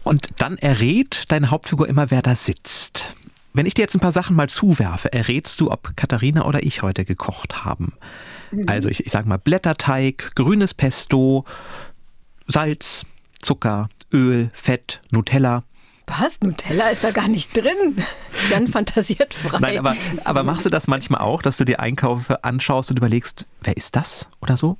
Und dann errät deine Hauptfigur immer, wer da sitzt. Wenn ich dir jetzt ein paar Sachen mal zuwerfe, errätst du, ob Katharina oder ich heute gekocht haben. Mhm. Also ich, ich sage mal Blätterteig, grünes Pesto, Salz, Zucker, Öl, Fett, Nutella. Was? Nutella ist da gar nicht drin. Dann fantasiert frei. Nein, aber, aber machst du das manchmal auch, dass du dir Einkäufe anschaust und überlegst, wer ist das oder so?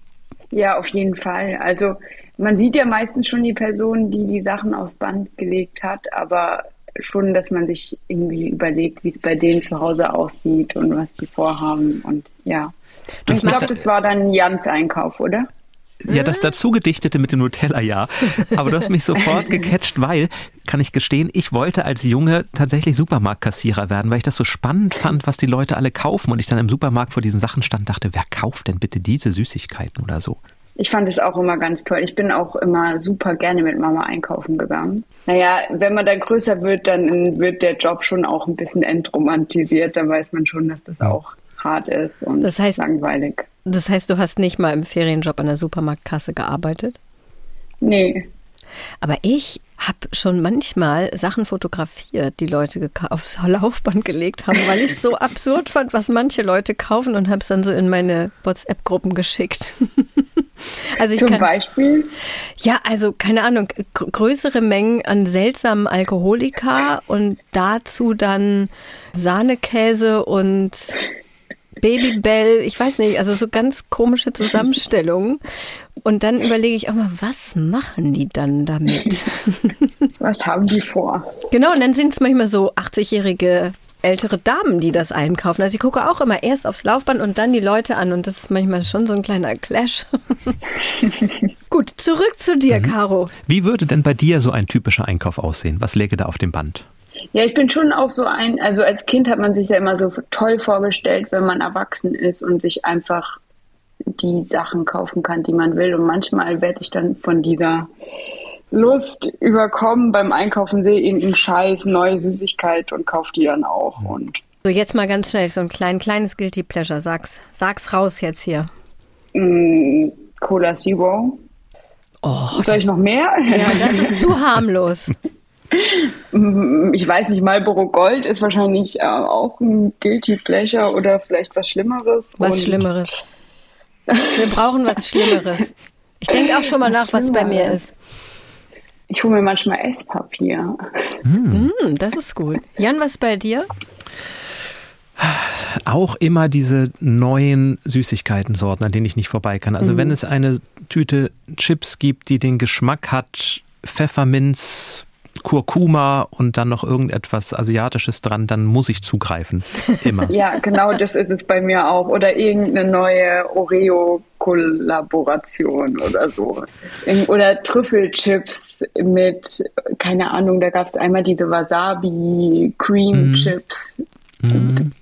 Ja, auf jeden Fall. Also man sieht ja meistens schon die Person, die die Sachen aufs Band gelegt hat, aber schon, dass man sich irgendwie überlegt, wie es bei denen zu Hause aussieht und was die vorhaben. Und ja. Das ich glaube, das war dann Jans Einkauf, oder? Ja, das dazu gedichtete mit dem Nutella, ja. Aber du hast mich sofort gecatcht, weil, kann ich gestehen, ich wollte als Junge tatsächlich Supermarktkassierer werden, weil ich das so spannend fand, was die Leute alle kaufen. Und ich dann im Supermarkt vor diesen Sachen stand, dachte, wer kauft denn bitte diese Süßigkeiten oder so? Ich fand es auch immer ganz toll. Ich bin auch immer super gerne mit Mama einkaufen gegangen. Naja, wenn man dann größer wird, dann wird der Job schon auch ein bisschen entromantisiert. Dann weiß man schon, dass das auch hart ist und das heißt, langweilig. Das heißt, du hast nicht mal im Ferienjob an der Supermarktkasse gearbeitet? Nee. Aber ich habe schon manchmal Sachen fotografiert, die Leute aufs Laufband gelegt haben, weil ich es so absurd fand, was manche Leute kaufen und habe es dann so in meine WhatsApp-Gruppen geschickt. Also Zum kann, Beispiel? Ja, also keine Ahnung, größere Mengen an seltsamen Alkoholika und dazu dann Sahnekäse und Babybell, ich weiß nicht, also so ganz komische Zusammenstellungen. Und dann überlege ich auch mal, was machen die dann damit? Was haben die vor? Genau, und dann sind es manchmal so 80-jährige ältere Damen, die das einkaufen. Also ich gucke auch immer erst aufs Laufband und dann die Leute an und das ist manchmal schon so ein kleiner Clash. Gut, zurück zu dir, mhm. Caro. Wie würde denn bei dir so ein typischer Einkauf aussehen? Was läge da auf dem Band? Ja, ich bin schon auch so ein, also als Kind hat man sich ja immer so toll vorgestellt, wenn man erwachsen ist und sich einfach die Sachen kaufen kann, die man will. Und manchmal werde ich dann von dieser Lust überkommen beim Einkaufen, sehe irgendeinen Scheiß, neue Süßigkeit und kaufe die dann auch. Und so, jetzt mal ganz schnell so ein klein, kleines Guilty Pleasure. Sag's, sag's raus jetzt hier. Mm, Cola Zero. Oh, Soll ich noch mehr? Ja, das ist zu harmlos. Mm, ich weiß nicht, Marlboro Gold ist wahrscheinlich äh, auch ein Guilty Pleasure oder vielleicht was Schlimmeres. Was Schlimmeres. Wir brauchen was Schlimmeres. Ich denke auch schon mal nach, was bei mir ist. Ich hole mir manchmal Esspapier. Mm. Mm, das ist gut. Jan, was ist bei dir? Auch immer diese neuen Süßigkeiten-Sorten, an denen ich nicht vorbei kann. Also mhm. wenn es eine Tüte Chips gibt, die den Geschmack hat, Pfefferminz, Kurkuma und dann noch irgendetwas Asiatisches dran, dann muss ich zugreifen. Immer. ja, genau das ist es bei mir auch. Oder irgendeine neue Oreo-Kollaboration oder so. Oder Trüffelchips mit, keine Ahnung, da gab es einmal diese Wasabi-Cream-Chips. Mm.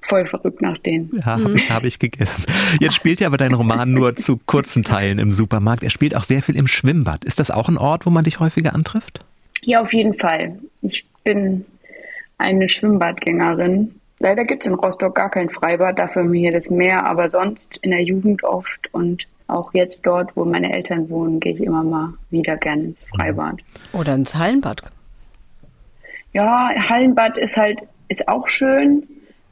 Voll verrückt nach denen. Ja, habe ich, hab ich gegessen. Jetzt spielt ja aber dein Roman nur zu kurzen Teilen im Supermarkt. Er spielt auch sehr viel im Schwimmbad. Ist das auch ein Ort, wo man dich häufiger antrifft? Ja, auf jeden Fall. Ich bin eine Schwimmbadgängerin. Leider gibt es in Rostock gar kein Freibad, dafür haben wir hier das Meer, aber sonst in der Jugend oft und auch jetzt dort, wo meine Eltern wohnen, gehe ich immer mal wieder gerne ins Freibad. Oder ins Hallenbad. Ja, Hallenbad ist halt, ist auch schön,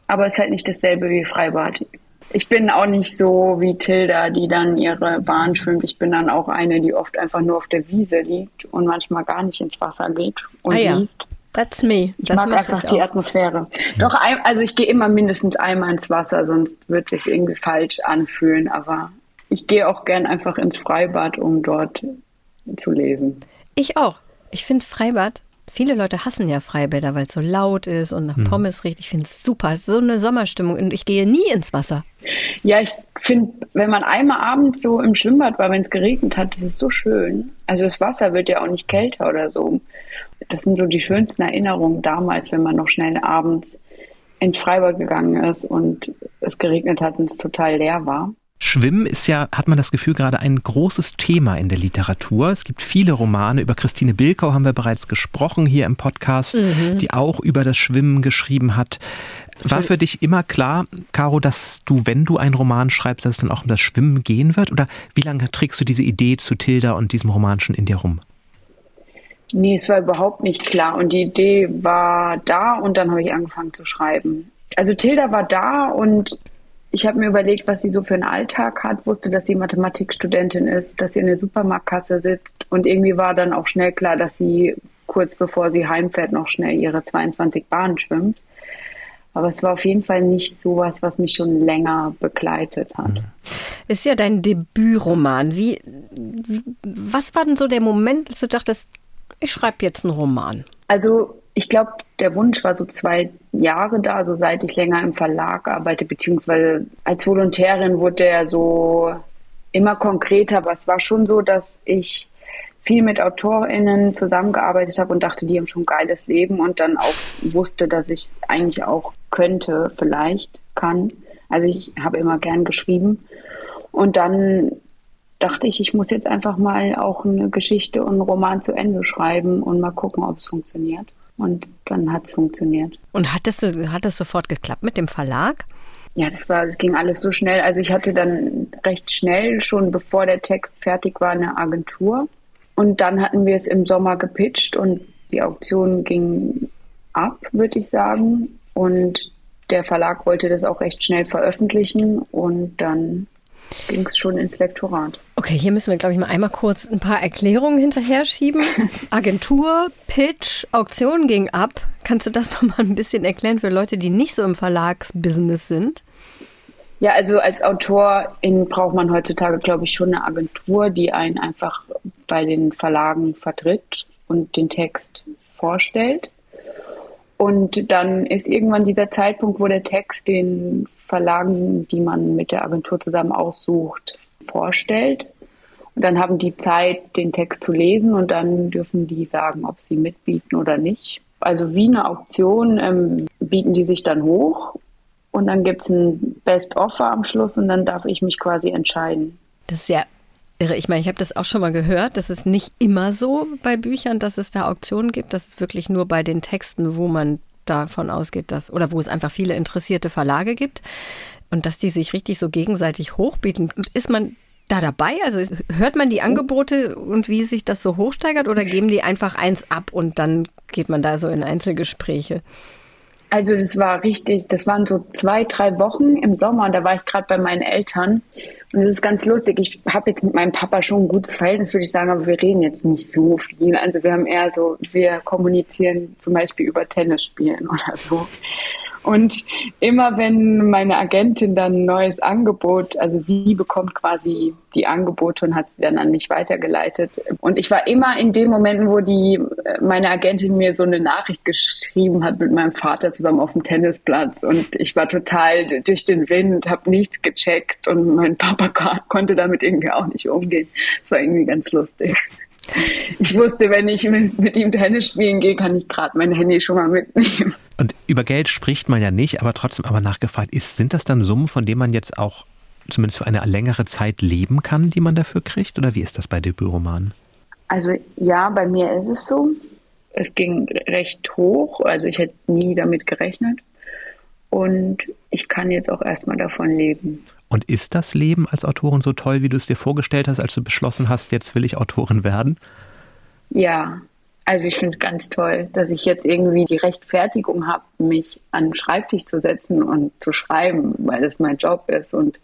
aber ist halt nicht dasselbe wie Freibad ich bin auch nicht so wie Tilda, die dann ihre Bahn schwimmt. Ich bin dann auch eine, die oft einfach nur auf der Wiese liegt und manchmal gar nicht ins Wasser geht und ah, ja. liest. That's me. Ich das mag einfach ich die Atmosphäre. Doch, also ich gehe immer mindestens einmal ins Wasser, sonst wird es sich irgendwie falsch anfühlen. Aber ich gehe auch gern einfach ins Freibad, um dort zu lesen. Ich auch. Ich finde Freibad Viele Leute hassen ja Freibäder, weil es so laut ist und nach hm. Pommes riecht. Ich finde es super. Es ist so eine Sommerstimmung und ich gehe nie ins Wasser. Ja, ich finde, wenn man einmal abends so im Schwimmbad war, wenn es geregnet hat, das ist so schön. Also das Wasser wird ja auch nicht kälter oder so. das sind so die schönsten Erinnerungen damals, wenn man noch schnell abends ins Freibad gegangen ist und es geregnet hat und es total leer war. Schwimmen ist ja, hat man das Gefühl, gerade ein großes Thema in der Literatur. Es gibt viele Romane. Über Christine Bilkau haben wir bereits gesprochen hier im Podcast, mhm. die auch über das Schwimmen geschrieben hat. War für dich immer klar, Caro, dass du, wenn du einen Roman schreibst, dass es dann auch um das Schwimmen gehen wird? Oder wie lange trägst du diese Idee zu Tilda und diesem Roman schon in dir rum? Nee, es war überhaupt nicht klar. Und die Idee war da und dann habe ich angefangen zu schreiben. Also Tilda war da und ich habe mir überlegt, was sie so für einen Alltag hat, wusste, dass sie Mathematikstudentin ist, dass sie in der Supermarktkasse sitzt und irgendwie war dann auch schnell klar, dass sie kurz bevor sie heimfährt noch schnell ihre 22 Bahnen schwimmt. Aber es war auf jeden Fall nicht sowas, was mich schon länger begleitet hat. Mhm. Ist ja dein Debütroman. Wie, wie, was war denn so der Moment, dass du dachtest, ich schreibe jetzt einen Roman? Also ich glaube, der Wunsch war so zwei Jahre da, so also seit ich länger im Verlag arbeite, beziehungsweise als Volontärin wurde der so immer konkreter, aber es war schon so, dass ich viel mit AutorInnen zusammengearbeitet habe und dachte, die haben schon ein geiles Leben und dann auch wusste, dass ich es eigentlich auch könnte, vielleicht kann. Also ich habe immer gern geschrieben. Und dann dachte ich, ich muss jetzt einfach mal auch eine Geschichte und einen Roman zu Ende schreiben und mal gucken, ob es funktioniert. Und dann hat es funktioniert. Und hat das, hat das sofort geklappt mit dem Verlag? Ja, das war, es ging alles so schnell. Also ich hatte dann recht schnell, schon bevor der Text fertig war, eine Agentur. Und dann hatten wir es im Sommer gepitcht und die Auktion ging ab, würde ich sagen. Und der Verlag wollte das auch recht schnell veröffentlichen und dann ging es schon ins Lektorat. Okay, hier müssen wir, glaube ich, mal einmal kurz ein paar Erklärungen hinterher schieben. Agentur, Pitch, Auktion ging ab. Kannst du das noch mal ein bisschen erklären für Leute, die nicht so im Verlagsbusiness sind? Ja, also als Autorin braucht man heutzutage, glaube ich, schon eine Agentur, die einen einfach bei den Verlagen vertritt und den Text vorstellt. Und dann ist irgendwann dieser Zeitpunkt, wo der Text den Verlagen, die man mit der Agentur zusammen aussucht, vorstellt. Und dann haben die Zeit, den Text zu lesen und dann dürfen die sagen, ob sie mitbieten oder nicht. Also wie eine Auktion ähm, bieten die sich dann hoch und dann gibt es ein Best-Offer am Schluss und dann darf ich mich quasi entscheiden. Das ist ja irre. Ich meine, ich habe das auch schon mal gehört. Das ist nicht immer so bei Büchern, dass es da Auktionen gibt. Das ist wirklich nur bei den Texten, wo man davon ausgeht, dass, oder wo es einfach viele interessierte Verlage gibt und dass die sich richtig so gegenseitig hochbieten. Ist man da dabei? Also hört man die Angebote und wie sich das so hochsteigert oder geben die einfach eins ab und dann geht man da so in Einzelgespräche? Also das war richtig, das waren so zwei, drei Wochen im Sommer und da war ich gerade bei meinen Eltern. Und das ist ganz lustig. Ich habe jetzt mit meinem Papa schon ein gutes Verhältnis, würde ich sagen, aber wir reden jetzt nicht so viel. Also wir haben eher so, wir kommunizieren zum Beispiel über Tennis spielen oder so. Und immer wenn meine Agentin dann ein neues Angebot, also sie bekommt quasi die Angebote und hat sie dann an mich weitergeleitet. Und ich war immer in den Momenten, wo die meine Agentin mir so eine Nachricht geschrieben hat mit meinem Vater zusammen auf dem Tennisplatz und ich war total durch den Wind, habe nichts gecheckt und mein Papa konnte damit irgendwie auch nicht umgehen. Es war irgendwie ganz lustig. Ich wusste, wenn ich mit, mit ihm Tennis spielen gehe, kann ich gerade mein Handy schon mal mitnehmen. Und über Geld spricht man ja nicht, aber trotzdem aber nachgefragt ist, sind das dann Summen, von denen man jetzt auch zumindest für eine längere Zeit leben kann, die man dafür kriegt? Oder wie ist das bei Debütromanen? Also ja, bei mir ist es so. Es ging recht hoch, also ich hätte nie damit gerechnet. Und ich kann jetzt auch erstmal davon leben. Und ist das Leben als Autorin so toll, wie du es dir vorgestellt hast, als du beschlossen hast, jetzt will ich Autorin werden? Ja, also ich finde es ganz toll, dass ich jetzt irgendwie die Rechtfertigung habe, mich an den Schreibtisch zu setzen und zu schreiben, weil das mein Job ist und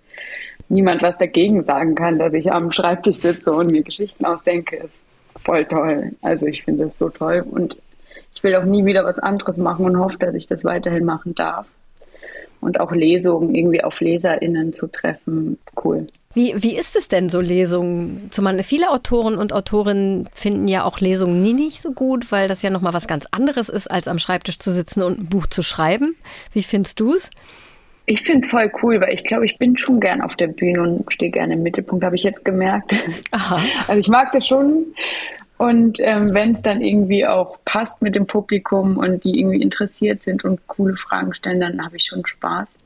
niemand was dagegen sagen kann, dass ich am Schreibtisch sitze und mir Geschichten ausdenke. Ist voll toll. Also ich finde es so toll und ich will auch nie wieder was anderes machen und hoffe, dass ich das weiterhin machen darf und auch Lesungen irgendwie auf LeserInnen zu treffen. Cool. Wie, wie ist es denn so Lesungen zu machen? Viele Autoren und Autorinnen finden ja auch Lesungen nie nicht so gut, weil das ja nochmal was ganz anderes ist, als am Schreibtisch zu sitzen und ein Buch zu schreiben. Wie findest du es? Ich finde es voll cool, weil ich glaube, ich bin schon gern auf der Bühne und stehe gerne im Mittelpunkt, habe ich jetzt gemerkt. Aha. Also ich mag das schon. Und ähm, wenn es dann irgendwie auch passt mit dem Publikum und die irgendwie interessiert sind und coole Fragen stellen, dann habe ich schon Spaß.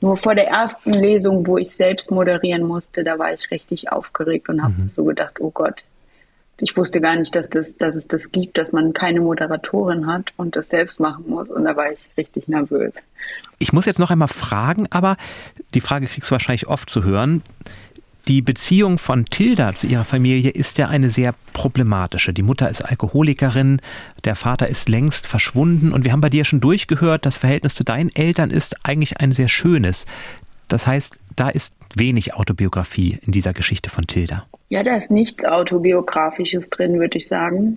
Nur vor der ersten Lesung, wo ich selbst moderieren musste, da war ich richtig aufgeregt und habe mhm. so gedacht, oh Gott, ich wusste gar nicht, dass, das, dass es das gibt, dass man keine Moderatorin hat und das selbst machen muss. Und da war ich richtig nervös. Ich muss jetzt noch einmal fragen, aber die Frage kriegst du wahrscheinlich oft zu hören. Die Beziehung von Tilda zu ihrer Familie ist ja eine sehr problematische. Die Mutter ist Alkoholikerin, der Vater ist längst verschwunden und wir haben bei dir schon durchgehört, das Verhältnis zu deinen Eltern ist eigentlich ein sehr schönes. Das heißt, da ist wenig Autobiografie in dieser Geschichte von Tilda. Ja, da ist nichts Autobiografisches drin, würde ich sagen.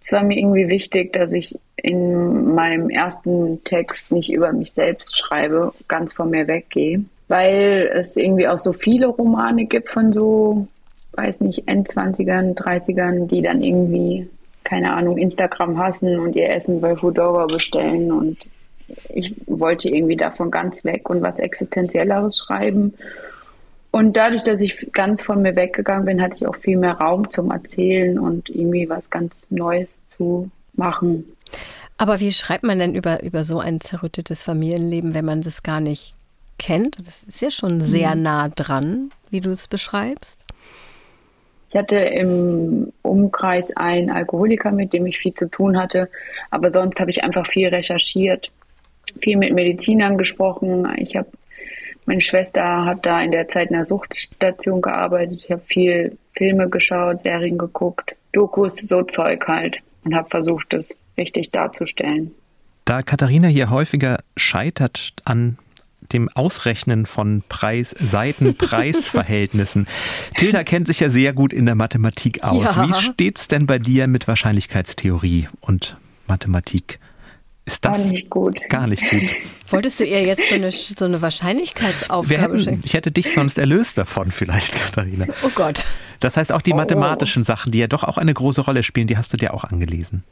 Es war mir irgendwie wichtig, dass ich in meinem ersten Text nicht über mich selbst schreibe, ganz von mir weggehe weil es irgendwie auch so viele Romane gibt von so, weiß nicht, Endzwanzigern, 30ern, die dann irgendwie, keine Ahnung, Instagram hassen und ihr Essen bei Foodora bestellen und ich wollte irgendwie davon ganz weg und was Existenzielleres schreiben. Und dadurch, dass ich ganz von mir weggegangen bin, hatte ich auch viel mehr Raum zum Erzählen und irgendwie was ganz Neues zu machen. Aber wie schreibt man denn über, über so ein zerrüttetes Familienleben, wenn man das gar nicht kennt. Das ist ja schon sehr mhm. nah dran, wie du es beschreibst. Ich hatte im Umkreis einen Alkoholiker, mit dem ich viel zu tun hatte, aber sonst habe ich einfach viel recherchiert, viel mit Medizinern gesprochen. Ich habe meine Schwester hat da in der Zeit in der Suchtstation gearbeitet. Ich habe viel Filme geschaut, Serien geguckt, Dokus, so Zeug halt und habe versucht, das richtig darzustellen. Da Katharina hier häufiger scheitert an dem Ausrechnen von Preis, Seiten-Preisverhältnissen. Tilda kennt sich ja sehr gut in der Mathematik aus. Ja. Wie steht's denn bei dir mit Wahrscheinlichkeitstheorie und Mathematik? Ist das gar nicht gut? Gar nicht gut. Wolltest du ihr jetzt so eine, so eine Wahrscheinlichkeitsaufgabe hätten? Ich hätte dich sonst erlöst davon vielleicht, Katharina. Oh Gott. Das heißt, auch die oh. mathematischen Sachen, die ja doch auch eine große Rolle spielen, die hast du dir auch angelesen.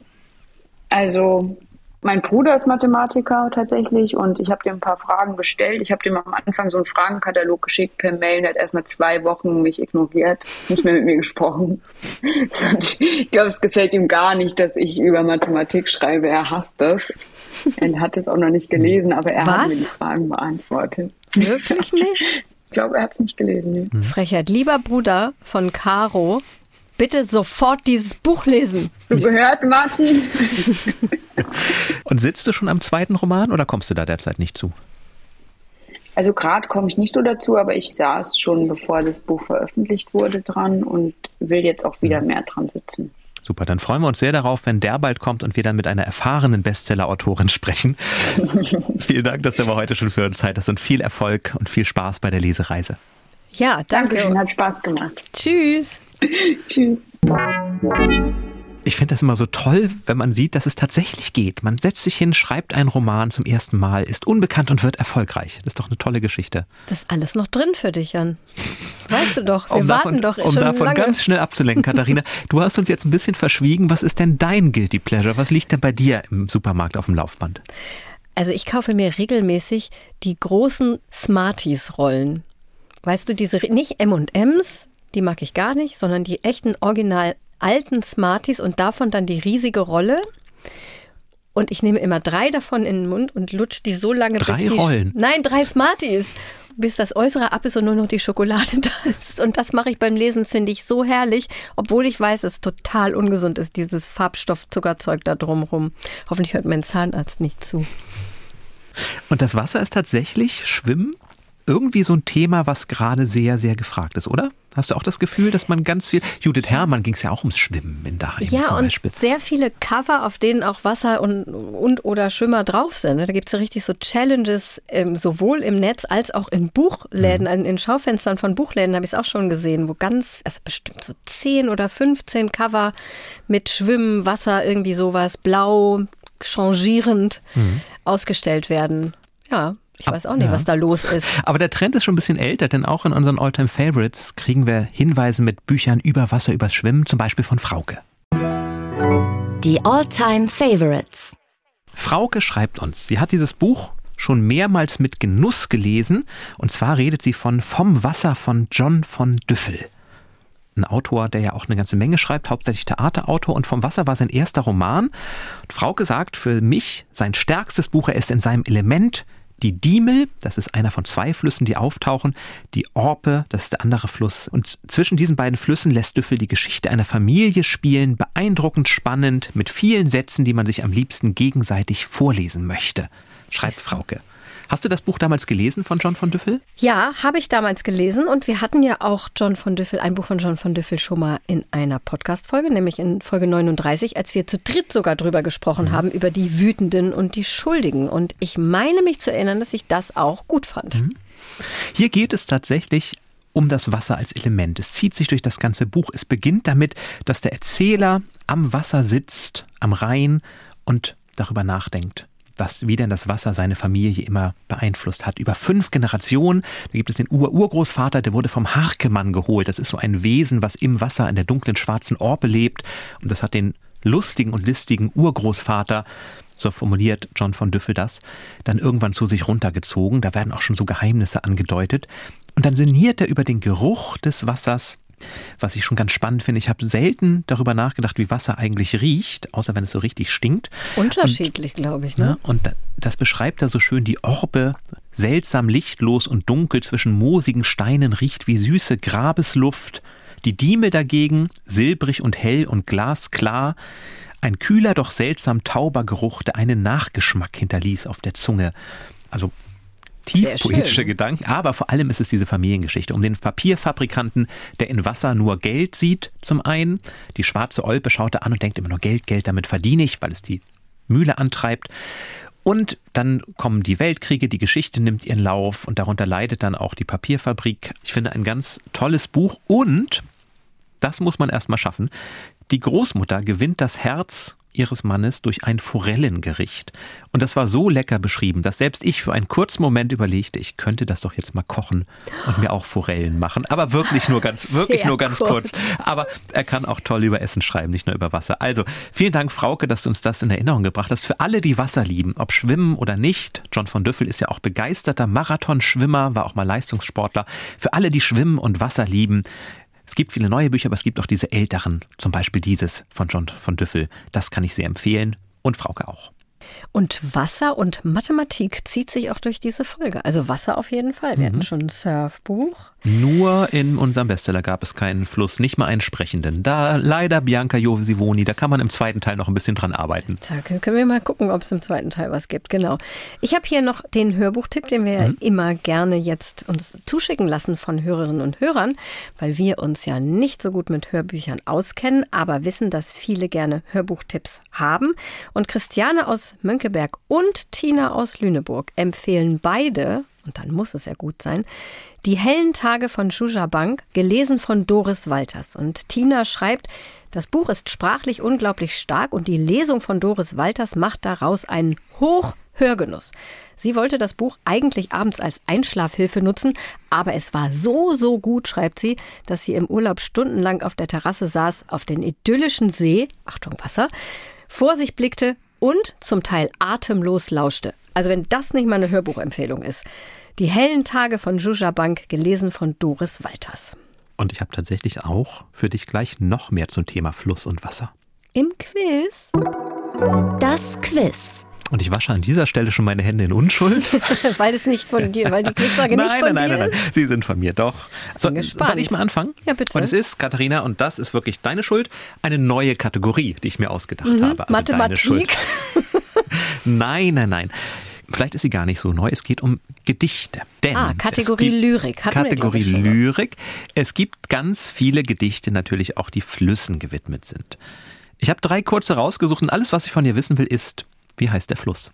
Also mein Bruder ist Mathematiker tatsächlich und ich habe dir ein paar Fragen gestellt. Ich habe dem am Anfang so einen Fragenkatalog geschickt per Mail und er hat erstmal zwei Wochen mich ignoriert, nicht mehr mit mir gesprochen. ich glaube, es gefällt ihm gar nicht, dass ich über Mathematik schreibe. Er hasst das. Er hat es auch noch nicht gelesen, aber er Was? hat mir die Fragen beantwortet. Wirklich nicht? Ich glaube, er hat es nicht gelesen. Nee. Frechheit. Lieber Bruder von Caro, bitte sofort dieses Buch lesen. Du gehört, Martin. Und sitzt du schon am zweiten Roman oder kommst du da derzeit nicht zu? Also gerade komme ich nicht so dazu, aber ich saß schon, bevor das Buch veröffentlicht wurde, dran und will jetzt auch wieder mhm. mehr dran sitzen. Super, dann freuen wir uns sehr darauf, wenn der bald kommt und wir dann mit einer erfahrenen Bestseller-Autorin sprechen. Vielen Dank, dass du aber heute schon für uns Zeit hast und viel Erfolg und viel Spaß bei der Lesereise. Ja, danke. danke hat Spaß gemacht. Tschüss. Tschüss. Ich finde das immer so toll, wenn man sieht, dass es tatsächlich geht. Man setzt sich hin, schreibt einen Roman zum ersten Mal, ist unbekannt und wird erfolgreich. Das ist doch eine tolle Geschichte. Das ist alles noch drin für dich, Jan. Weißt du doch, wir um warten davon, doch Um davon lange. ganz schnell abzulenken, Katharina. du hast uns jetzt ein bisschen verschwiegen. Was ist denn dein Guilty Pleasure? Was liegt denn bei dir im Supermarkt auf dem Laufband? Also ich kaufe mir regelmäßig die großen Smarties-Rollen. Weißt du, diese nicht M&Ms, die mag ich gar nicht, sondern die echten original alten Smarties und davon dann die riesige Rolle. Und ich nehme immer drei davon in den Mund und lutsche die so lange, drei bis die. Rollen. Nein, drei Smarties. Bis das Äußere ab ist und nur noch die Schokolade da ist. Und das mache ich beim Lesen, finde ich so herrlich, obwohl ich weiß, es total ungesund ist, dieses Farbstoff-Zuckerzeug da drumrum. Hoffentlich hört mein Zahnarzt nicht zu. Und das Wasser ist tatsächlich Schwimmen irgendwie so ein Thema, was gerade sehr, sehr gefragt ist, oder? Hast du auch das Gefühl, dass man ganz viel. Judith Herrmann ging es ja auch ums Schwimmen in daheim ja, zum Beispiel. und sehr viele Cover, auf denen auch Wasser und, und oder Schwimmer drauf sind. Da gibt es ja richtig so Challenges, ähm, sowohl im Netz als auch in Buchläden, mhm. in Schaufenstern von Buchläden habe ich es auch schon gesehen, wo ganz, also bestimmt so 10 oder 15 Cover mit Schwimmen, Wasser, irgendwie sowas, blau, changierend mhm. ausgestellt werden. Ja, ich weiß auch nicht, ja. was da los ist. Aber der Trend ist schon ein bisschen älter, denn auch in unseren Alltime Favorites kriegen wir Hinweise mit Büchern über Wasser, übers Schwimmen, zum Beispiel von Frauke. Die Alltime Favorites. Frauke schreibt uns, sie hat dieses Buch schon mehrmals mit Genuss gelesen, und zwar redet sie von Vom Wasser von John von Düffel. ein Autor, der ja auch eine ganze Menge schreibt, hauptsächlich Theaterautor und vom Wasser war sein erster Roman. Und Frauke sagt, für mich sein stärkstes Buch, er ist in seinem Element die Diemel, das ist einer von zwei Flüssen, die auftauchen, die Orpe, das ist der andere Fluss. Und zwischen diesen beiden Flüssen lässt Düffel die Geschichte einer Familie spielen, beeindruckend spannend, mit vielen Sätzen, die man sich am liebsten gegenseitig vorlesen möchte, schreibt Frauke. Hast du das Buch damals gelesen von John von Düffel? Ja, habe ich damals gelesen und wir hatten ja auch John von Düffel, ein Buch von John von Düffel schon mal in einer Podcast-Folge, nämlich in Folge 39, als wir zu dritt sogar drüber gesprochen mhm. haben, über die Wütenden und die Schuldigen. Und ich meine mich zu erinnern, dass ich das auch gut fand. Mhm. Hier geht es tatsächlich um das Wasser als Element. Es zieht sich durch das ganze Buch. Es beginnt damit, dass der Erzähler am Wasser sitzt, am Rhein und darüber nachdenkt was, wie denn das Wasser seine Familie immer beeinflusst hat. Über fünf Generationen, da gibt es den Ur-Urgroßvater, der wurde vom Harkemann geholt. Das ist so ein Wesen, was im Wasser in der dunklen schwarzen Orpe lebt. Und das hat den lustigen und listigen Urgroßvater, so formuliert John von Düffel das, dann irgendwann zu sich runtergezogen. Da werden auch schon so Geheimnisse angedeutet. Und dann sinniert er über den Geruch des Wassers was ich schon ganz spannend finde. Ich habe selten darüber nachgedacht, wie Wasser eigentlich riecht, außer wenn es so richtig stinkt. Unterschiedlich, glaube ich. Ne? ne? Und das beschreibt er so schön, die Orbe, seltsam lichtlos und dunkel zwischen moosigen Steinen, riecht wie süße Grabesluft. Die Diemel dagegen, silbrig und hell und glasklar, ein kühler, doch seltsam tauber Geruch, der einen Nachgeschmack hinterließ auf der Zunge. Also tief poetische Gedanken, aber vor allem ist es diese Familiengeschichte um den Papierfabrikanten, der in Wasser nur Geld sieht, zum einen. Die schwarze Olpe schaut er an und denkt immer nur Geld, Geld, damit verdiene ich, weil es die Mühle antreibt. Und dann kommen die Weltkriege, die Geschichte nimmt ihren Lauf und darunter leidet dann auch die Papierfabrik. Ich finde ein ganz tolles Buch und, das muss man erstmal schaffen, die Großmutter gewinnt das Herz ihres Mannes durch ein Forellengericht. Und das war so lecker beschrieben, dass selbst ich für einen kurzen Moment überlegte, ich könnte das doch jetzt mal kochen und mir auch Forellen machen. Aber wirklich nur ganz, wirklich Sehr nur ganz kurz. kurz. Aber er kann auch toll über Essen schreiben, nicht nur über Wasser. Also vielen Dank, Frauke, dass du uns das in Erinnerung gebracht hast. Für alle, die Wasser lieben, ob schwimmen oder nicht. John von Düffel ist ja auch begeisterter Marathonschwimmer, war auch mal Leistungssportler. Für alle, die schwimmen und Wasser lieben, es gibt viele neue Bücher, aber es gibt auch diese älteren, zum Beispiel dieses von John von Düffel. Das kann ich sehr empfehlen und Frauke auch. Und Wasser und Mathematik zieht sich auch durch diese Folge. Also Wasser auf jeden Fall. Wir mhm. hatten schon ein Surfbuch. Nur in unserem Bestseller gab es keinen Fluss, nicht mal einen sprechenden. Da leider Bianca Josivoni, da kann man im zweiten Teil noch ein bisschen dran arbeiten. Da können wir mal gucken, ob es im zweiten Teil was gibt. Genau. Ich habe hier noch den Hörbuchtipp, den wir mhm. immer gerne jetzt uns zuschicken lassen von Hörerinnen und Hörern, weil wir uns ja nicht so gut mit Hörbüchern auskennen, aber wissen, dass viele gerne Hörbuchtipps haben. Und Christiane aus Mönckeberg und Tina aus Lüneburg empfehlen beide, und dann muss es ja gut sein, die hellen Tage von Shuja Bank, gelesen von Doris Walters. Und Tina schreibt, das Buch ist sprachlich unglaublich stark und die Lesung von Doris Walters macht daraus einen Hochhörgenuss. Sie wollte das Buch eigentlich abends als Einschlafhilfe nutzen, aber es war so, so gut, schreibt sie, dass sie im Urlaub stundenlang auf der Terrasse saß, auf den idyllischen See, Achtung Wasser, vor sich blickte und zum Teil atemlos lauschte. Also wenn das nicht mal eine Hörbuchempfehlung ist. Die hellen Tage von Juja Bank, gelesen von Doris Walters. Und ich habe tatsächlich auch für dich gleich noch mehr zum Thema Fluss und Wasser. Im Quiz. Das Quiz. Und ich wasche an dieser Stelle schon meine Hände in Unschuld. weil es nicht von dir, weil die Quizfrage nein, nicht von nein, dir Nein, nein, nein, sie sind von mir, doch. So, soll ich mal anfangen? Ja, bitte. Und es ist, Katharina, und das ist wirklich deine Schuld, eine neue Kategorie, die ich mir ausgedacht mhm. habe. Also Mathematik? nein, nein, nein. Vielleicht ist sie gar nicht so neu. Es geht um Gedichte. Denn ah, Kategorie Lyrik. Hatten Kategorie wir, Lyrik. Es gibt ganz viele Gedichte natürlich auch, die Flüssen gewidmet sind. Ich habe drei kurze rausgesucht und alles, was ich von dir wissen will, ist, wie heißt der Fluss?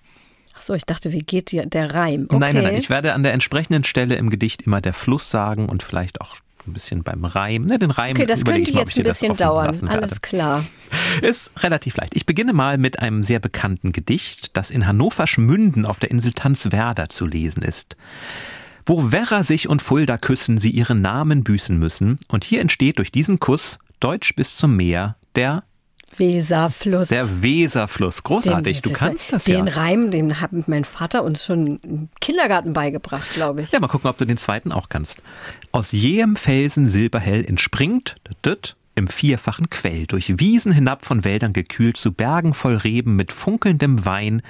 Ach so, ich dachte, wie geht dir der Reim? Okay. Nein, nein, nein. Ich werde an der entsprechenden Stelle im Gedicht immer der Fluss sagen und vielleicht auch ein bisschen beim Reim. Ne, den Reim okay, das könnte jetzt ein bisschen dauern. Alles klar. Ist relativ leicht. Ich beginne mal mit einem sehr bekannten Gedicht, das in Hannover Schmünden auf der Insel Tanzwerder zu lesen ist. Wo Werra sich und Fulda küssen, sie ihren Namen büßen müssen. Und hier entsteht durch diesen Kuss, Deutsch bis zum Meer, der Weserfluss. Der Weserfluss. Großartig. Den- du kannst das Den ja. Reim, den hat mein Vater uns schon im Kindergarten beigebracht, glaube ich. Ja, mal gucken, ob du den zweiten auch kannst. Aus jähem Felsen silberhell entspringt, düt, im vierfachen Quell, durch Wiesen hinab von Wäldern gekühlt, zu Bergen voll Reben mit funkelndem Wein.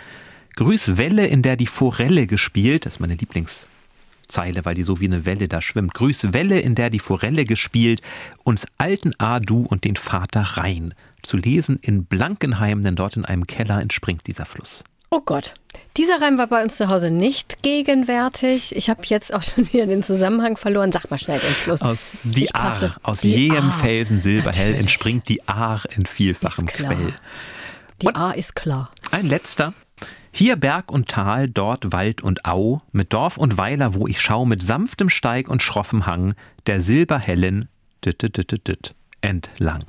Grüß Welle, in der die Forelle gespielt, das ist meine Lieblingszeile, weil die so wie eine Welle da schwimmt. Grüß Welle, in der die Forelle gespielt, uns alten A, du und den Vater rein. Zu lesen in Blankenheim, denn dort in einem Keller entspringt dieser Fluss. Oh Gott. Dieser Reim war bei uns zu Hause nicht gegenwärtig. Ich habe jetzt auch schon wieder den Zusammenhang verloren. Sag mal schnell den Schluss. Aus die. Aar, aus Die jähem Aar. Felsen silberhell Natürlich. entspringt die Aar in vielfachem. Quell. Die A ist klar. Ein letzter. Hier Berg und Tal, dort Wald und Au, mit Dorf und Weiler, wo ich schau, mit sanftem Steig und schroffem Hang, der silberhellen dit, dit, dit, dit, entlang.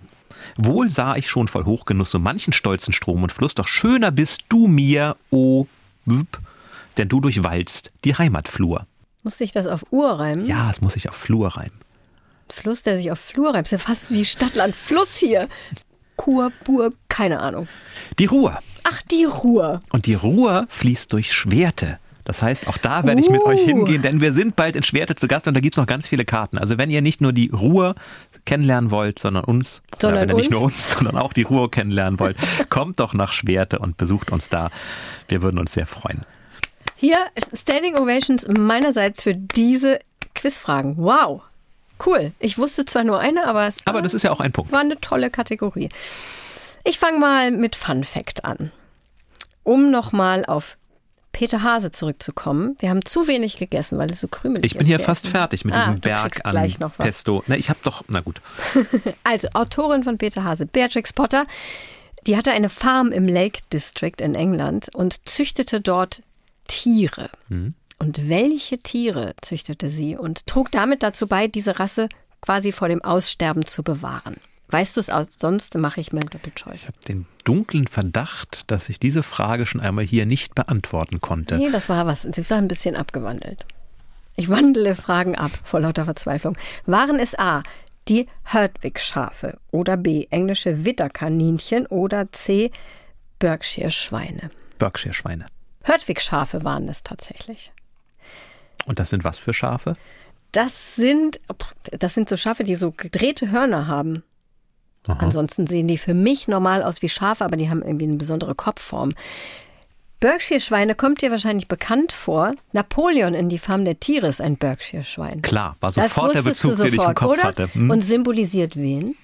Wohl sah ich schon voll Hochgenuss so manchen stolzen Strom und Fluss, doch schöner bist du mir, o Wp, denn du durchwalzt die Heimatflur. Musste ich das auf Uhr reimen? Ja, es muss ich auf Flur reimen. Fluss, der sich auf Flur reimt. Ist ja fast wie Stadtland Fluss hier. Kur, Burg, keine Ahnung. Die Ruhr. Ach, die Ruhr. Und die Ruhr fließt durch Schwerte. Das heißt, auch da werde ich mit Uh. euch hingehen, denn wir sind bald in Schwerte zu Gast und da gibt es noch ganz viele Karten. Also wenn ihr nicht nur die Ruhr kennenlernen wollt, sondern uns, Sondern wenn ihr nicht nur uns, sondern auch die Ruhr kennenlernen wollt, kommt doch nach Schwerte und besucht uns da. Wir würden uns sehr freuen. Hier Standing Ovations meinerseits für diese Quizfragen. Wow. Cool. Ich wusste zwar nur eine, aber es Aber war, das ist ja auch ein Punkt. war eine tolle Kategorie. Ich fange mal mit Fun Fact an. Um nochmal auf Peter Hase zurückzukommen. Wir haben zu wenig gegessen, weil es so krümelig ist. Ich bin hier fast Essen. fertig mit Ah, diesem Berg an. Pesto. Ne, ich habe doch, na gut. Also, Autorin von Peter Hase, Beatrix Potter, die hatte eine Farm im Lake District in England und züchtete dort Tiere. Und welche Tiere züchtete sie und trug damit dazu bei, diese Rasse quasi vor dem Aussterben zu bewahren? Weißt du es aus? Sonst mache ich mir einen Doppelchoice. Ich habe den dunklen Verdacht, dass ich diese Frage schon einmal hier nicht beantworten konnte. Nee, das war was. Sie war ein bisschen abgewandelt. Ich wandle Fragen ab vor lauter Verzweiflung. Waren es A. die Herdwick-Schafe oder B. englische Witterkaninchen oder C. Berkshire-Schweine? Berkshire-Schweine. Herdwick-Schafe waren es tatsächlich. Und das sind was für Schafe? Das sind, das sind so Schafe, die so gedrehte Hörner haben. Ansonsten sehen die für mich normal aus wie Schafe, aber die haben irgendwie eine besondere Kopfform. Berkshire-Schweine kommt dir wahrscheinlich bekannt vor. Napoleon in die Farm der Tiere ist ein Berkshire-Schwein. Klar, war sofort der Bezug, den ich im sofort, Kopf oder? hatte. Hm. Und symbolisiert wen?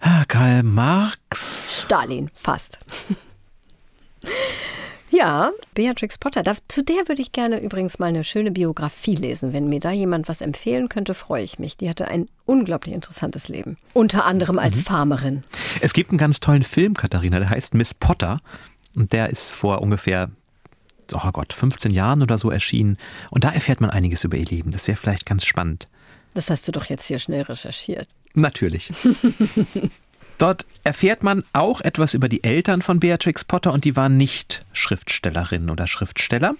Ah, Karl Marx. Stalin, fast. Ja, Beatrix Potter. Da, zu der würde ich gerne übrigens mal eine schöne Biografie lesen. Wenn mir da jemand was empfehlen könnte, freue ich mich. Die hatte ein unglaublich interessantes Leben. Unter anderem als Mhm. Farmerin. Es gibt einen ganz tollen Film, Katharina, der heißt Miss Potter. Und der ist vor ungefähr, oh Gott, 15 Jahren oder so erschienen. Und da erfährt man einiges über ihr Leben. Das wäre vielleicht ganz spannend. Das hast du doch jetzt hier schnell recherchiert. Natürlich. Dort erfährt man auch etwas über die Eltern von Beatrix Potter und die waren nicht Schriftstellerinnen oder Schriftsteller.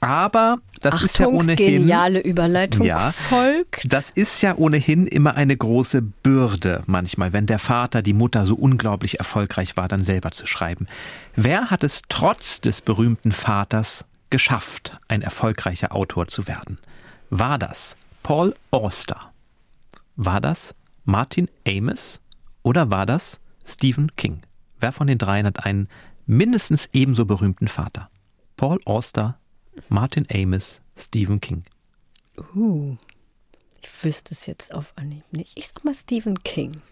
Aber das Achtung, ist ja ohnehin. geniale Überleitung Ja. folgt. Das ist ja ohnehin immer eine große Bürde manchmal, wenn der Vater, die Mutter so unglaublich erfolgreich war, dann selber zu schreiben. Wer hat es trotz des berühmten Vaters geschafft, ein erfolgreicher Autor zu werden? War das Paul Auster? War das Martin Amis? Oder war das Stephen King? Wer von den dreien hat einen mindestens ebenso berühmten Vater? Paul Auster, Martin Amis, Stephen King. Uh, ich wüsste es jetzt auf Anhieb nicht. Ich sag mal Stephen King.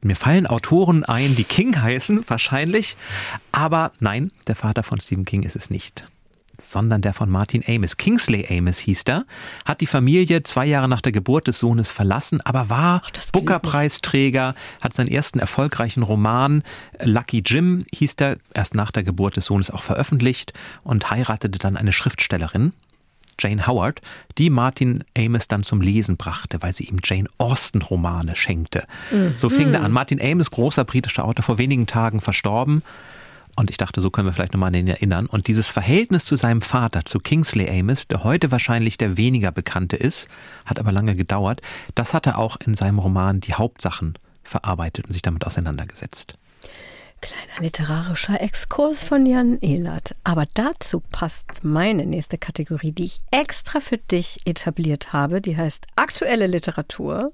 Mir fallen Autoren ein, die King heißen, wahrscheinlich. Aber nein, der Vater von Stephen King ist es nicht. Sondern der von Martin Amis. Kingsley Amis hieß er, hat die Familie zwei Jahre nach der Geburt des Sohnes verlassen, aber war Booker-Preisträger, hat seinen ersten erfolgreichen Roman, Lucky Jim hieß der, erst nach der Geburt des Sohnes auch veröffentlicht und heiratete dann eine Schriftstellerin, Jane Howard, die Martin Amis dann zum Lesen brachte, weil sie ihm Jane Austen-Romane schenkte. So fing der an. Martin Amis, großer britischer Autor, vor wenigen Tagen verstorben. Und ich dachte, so können wir vielleicht nochmal an ihn erinnern. Und dieses Verhältnis zu seinem Vater, zu Kingsley Amis, der heute wahrscheinlich der weniger bekannte ist, hat aber lange gedauert, das hat er auch in seinem Roman Die Hauptsachen verarbeitet und sich damit auseinandergesetzt. Kleiner literarischer Exkurs von Jan Ehlert. Aber dazu passt meine nächste Kategorie, die ich extra für dich etabliert habe. Die heißt aktuelle Literatur.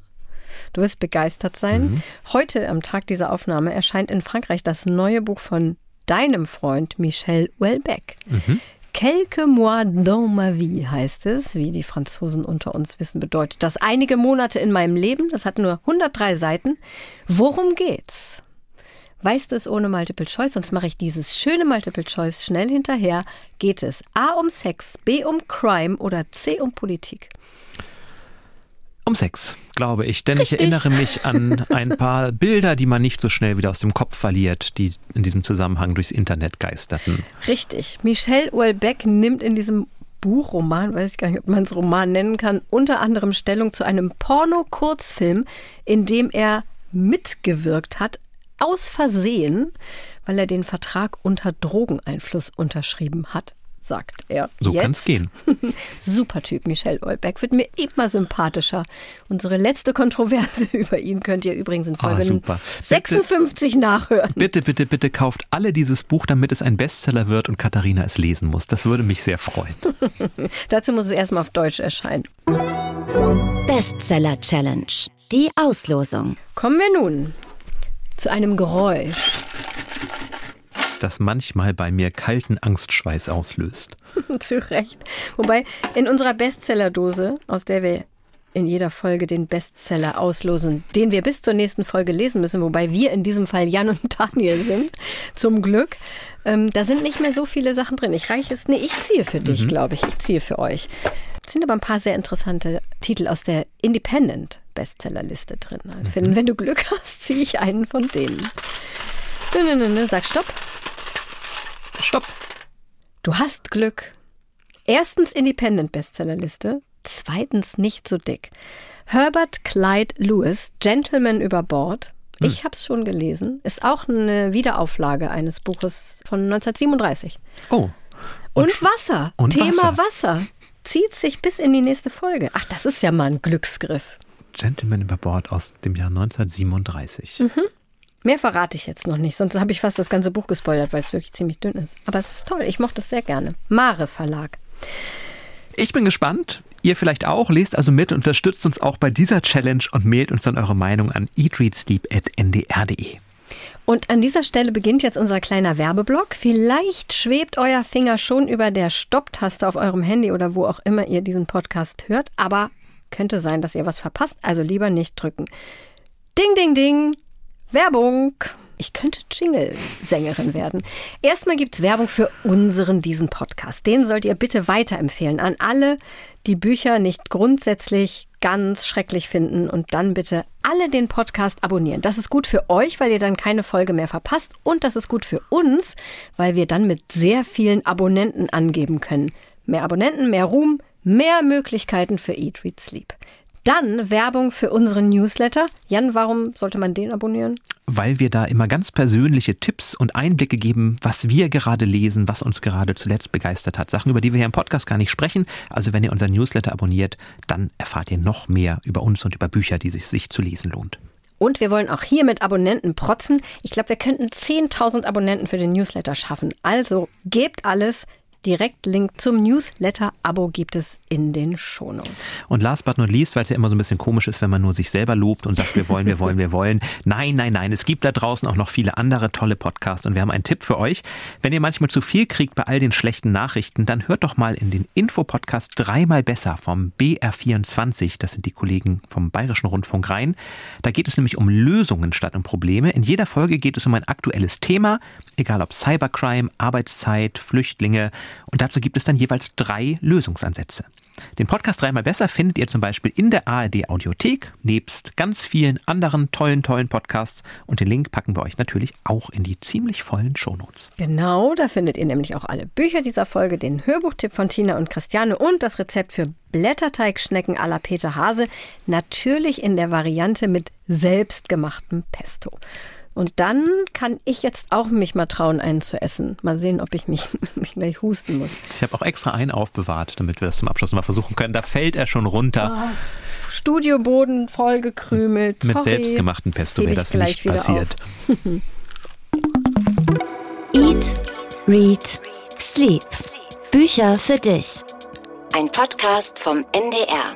Du wirst begeistert sein. Mhm. Heute, am Tag dieser Aufnahme, erscheint in Frankreich das neue Buch von deinem Freund Michel Houellebecq. Mhm. Quelques mois dans ma vie heißt es, wie die Franzosen unter uns wissen, bedeutet das einige Monate in meinem Leben. Das hat nur 103 Seiten. Worum geht's? Weißt du es ohne Multiple Choice? Sonst mache ich dieses schöne Multiple Choice schnell hinterher. Geht es A um Sex, B um Crime oder C um Politik? Um Sex, glaube ich. Denn Richtig. ich erinnere mich an ein paar Bilder, die man nicht so schnell wieder aus dem Kopf verliert, die in diesem Zusammenhang durchs Internet geisterten. Richtig. Michelle Houellebecq nimmt in diesem Buchroman, weiß ich gar nicht, ob man es Roman nennen kann, unter anderem Stellung zu einem Porno-Kurzfilm, in dem er mitgewirkt hat, aus Versehen, weil er den Vertrag unter Drogeneinfluss unterschrieben hat sagt er. So kann es gehen. Super Typ, Michel Olbeck. Wird mir immer sympathischer. Unsere letzte Kontroverse über ihn könnt ihr übrigens in ah, Folge oh, 56 bitte, nachhören. Bitte, bitte, bitte kauft alle dieses Buch, damit es ein Bestseller wird und Katharina es lesen muss. Das würde mich sehr freuen. Dazu muss es erstmal auf Deutsch erscheinen. Bestseller Challenge. Die Auslosung. Kommen wir nun zu einem Geräusch das manchmal bei mir kalten Angstschweiß auslöst. Zu Recht. Wobei in unserer Bestseller-Dose, aus der wir in jeder Folge den Bestseller auslosen, den wir bis zur nächsten Folge lesen müssen, wobei wir in diesem Fall Jan und Daniel sind, zum Glück. Ähm, da sind nicht mehr so viele Sachen drin. Ich reiche es, nee, ich ziehe für dich, mhm. glaube ich. Ich ziehe für euch. Es sind aber ein paar sehr interessante Titel aus der Independent Bestsellerliste drin. Also mhm. Wenn du Glück hast, ziehe ich einen von denen. Sag Stopp. Stopp. Du hast Glück. Erstens Independent Bestsellerliste, zweitens nicht so dick. Herbert Clyde Lewis, Gentleman über Bord. Hm. Ich habe es schon gelesen. Ist auch eine Wiederauflage eines Buches von 1937. Oh. Und, und Wasser. Und Thema Wasser. Wasser. Zieht sich bis in die nächste Folge. Ach, das ist ja mal ein Glücksgriff. Gentleman über Bord aus dem Jahr 1937. Mhm. Mehr verrate ich jetzt noch nicht, sonst habe ich fast das ganze Buch gespoilert, weil es wirklich ziemlich dünn ist. Aber es ist toll, ich mochte es sehr gerne. Mare Verlag. Ich bin gespannt. Ihr vielleicht auch. Lest also mit, unterstützt uns auch bei dieser Challenge und mailt uns dann eure Meinung an eatreadsleep.ndr.de. Und an dieser Stelle beginnt jetzt unser kleiner Werbeblock. Vielleicht schwebt euer Finger schon über der Stopptaste auf eurem Handy oder wo auch immer ihr diesen Podcast hört, aber könnte sein, dass ihr was verpasst, also lieber nicht drücken. Ding, ding, ding. Werbung. Ich könnte Jingle-Sängerin werden. Erstmal gibt es Werbung für unseren, diesen Podcast. Den sollt ihr bitte weiterempfehlen an alle, die Bücher nicht grundsätzlich ganz schrecklich finden und dann bitte alle den Podcast abonnieren. Das ist gut für euch, weil ihr dann keine Folge mehr verpasst und das ist gut für uns, weil wir dann mit sehr vielen Abonnenten angeben können. Mehr Abonnenten, mehr Ruhm, mehr Möglichkeiten für Eat, Read, Sleep. Dann Werbung für unseren Newsletter. Jan, warum sollte man den abonnieren? Weil wir da immer ganz persönliche Tipps und Einblicke geben, was wir gerade lesen, was uns gerade zuletzt begeistert hat. Sachen, über die wir hier im Podcast gar nicht sprechen. Also wenn ihr unseren Newsletter abonniert, dann erfahrt ihr noch mehr über uns und über Bücher, die es sich zu lesen lohnt. Und wir wollen auch hier mit Abonnenten protzen. Ich glaube, wir könnten 10.000 Abonnenten für den Newsletter schaffen. Also gebt alles, Direktlink zum Newsletter-Abo gibt es in den Shownotes. Und last but not least, weil es ja immer so ein bisschen komisch ist, wenn man nur sich selber lobt und sagt, wir wollen, wir wollen, wir wollen. Nein, nein, nein. Es gibt da draußen auch noch viele andere tolle Podcasts und wir haben einen Tipp für euch. Wenn ihr manchmal zu viel kriegt bei all den schlechten Nachrichten, dann hört doch mal in den Infopodcast dreimal besser vom BR24. Das sind die Kollegen vom Bayerischen Rundfunk rein. Da geht es nämlich um Lösungen statt um Probleme. In jeder Folge geht es um ein aktuelles Thema, egal ob Cybercrime, Arbeitszeit, Flüchtlinge und dazu gibt es dann jeweils drei Lösungsansätze. Den Podcast dreimal besser findet ihr zum Beispiel in der ARD Audiothek, nebst ganz vielen anderen tollen, tollen Podcasts. Und den Link packen wir euch natürlich auch in die ziemlich vollen Shownotes. Genau, da findet ihr nämlich auch alle Bücher dieser Folge, den Hörbuchtipp von Tina und Christiane und das Rezept für Blätterteigschnecken à la Peter Hase. Natürlich in der Variante mit selbstgemachtem Pesto. Und dann kann ich jetzt auch mich mal trauen, einen zu essen. Mal sehen, ob ich mich, mich gleich husten muss. Ich habe auch extra einen aufbewahrt, damit wir das zum Abschluss mal versuchen können. Da fällt er schon runter. Oh, Studioboden vollgekrümelt. Mit Sorry. selbstgemachten Pesto wäre das nicht passiert. Eat, Read, Sleep. Bücher für dich. Ein Podcast vom NDR.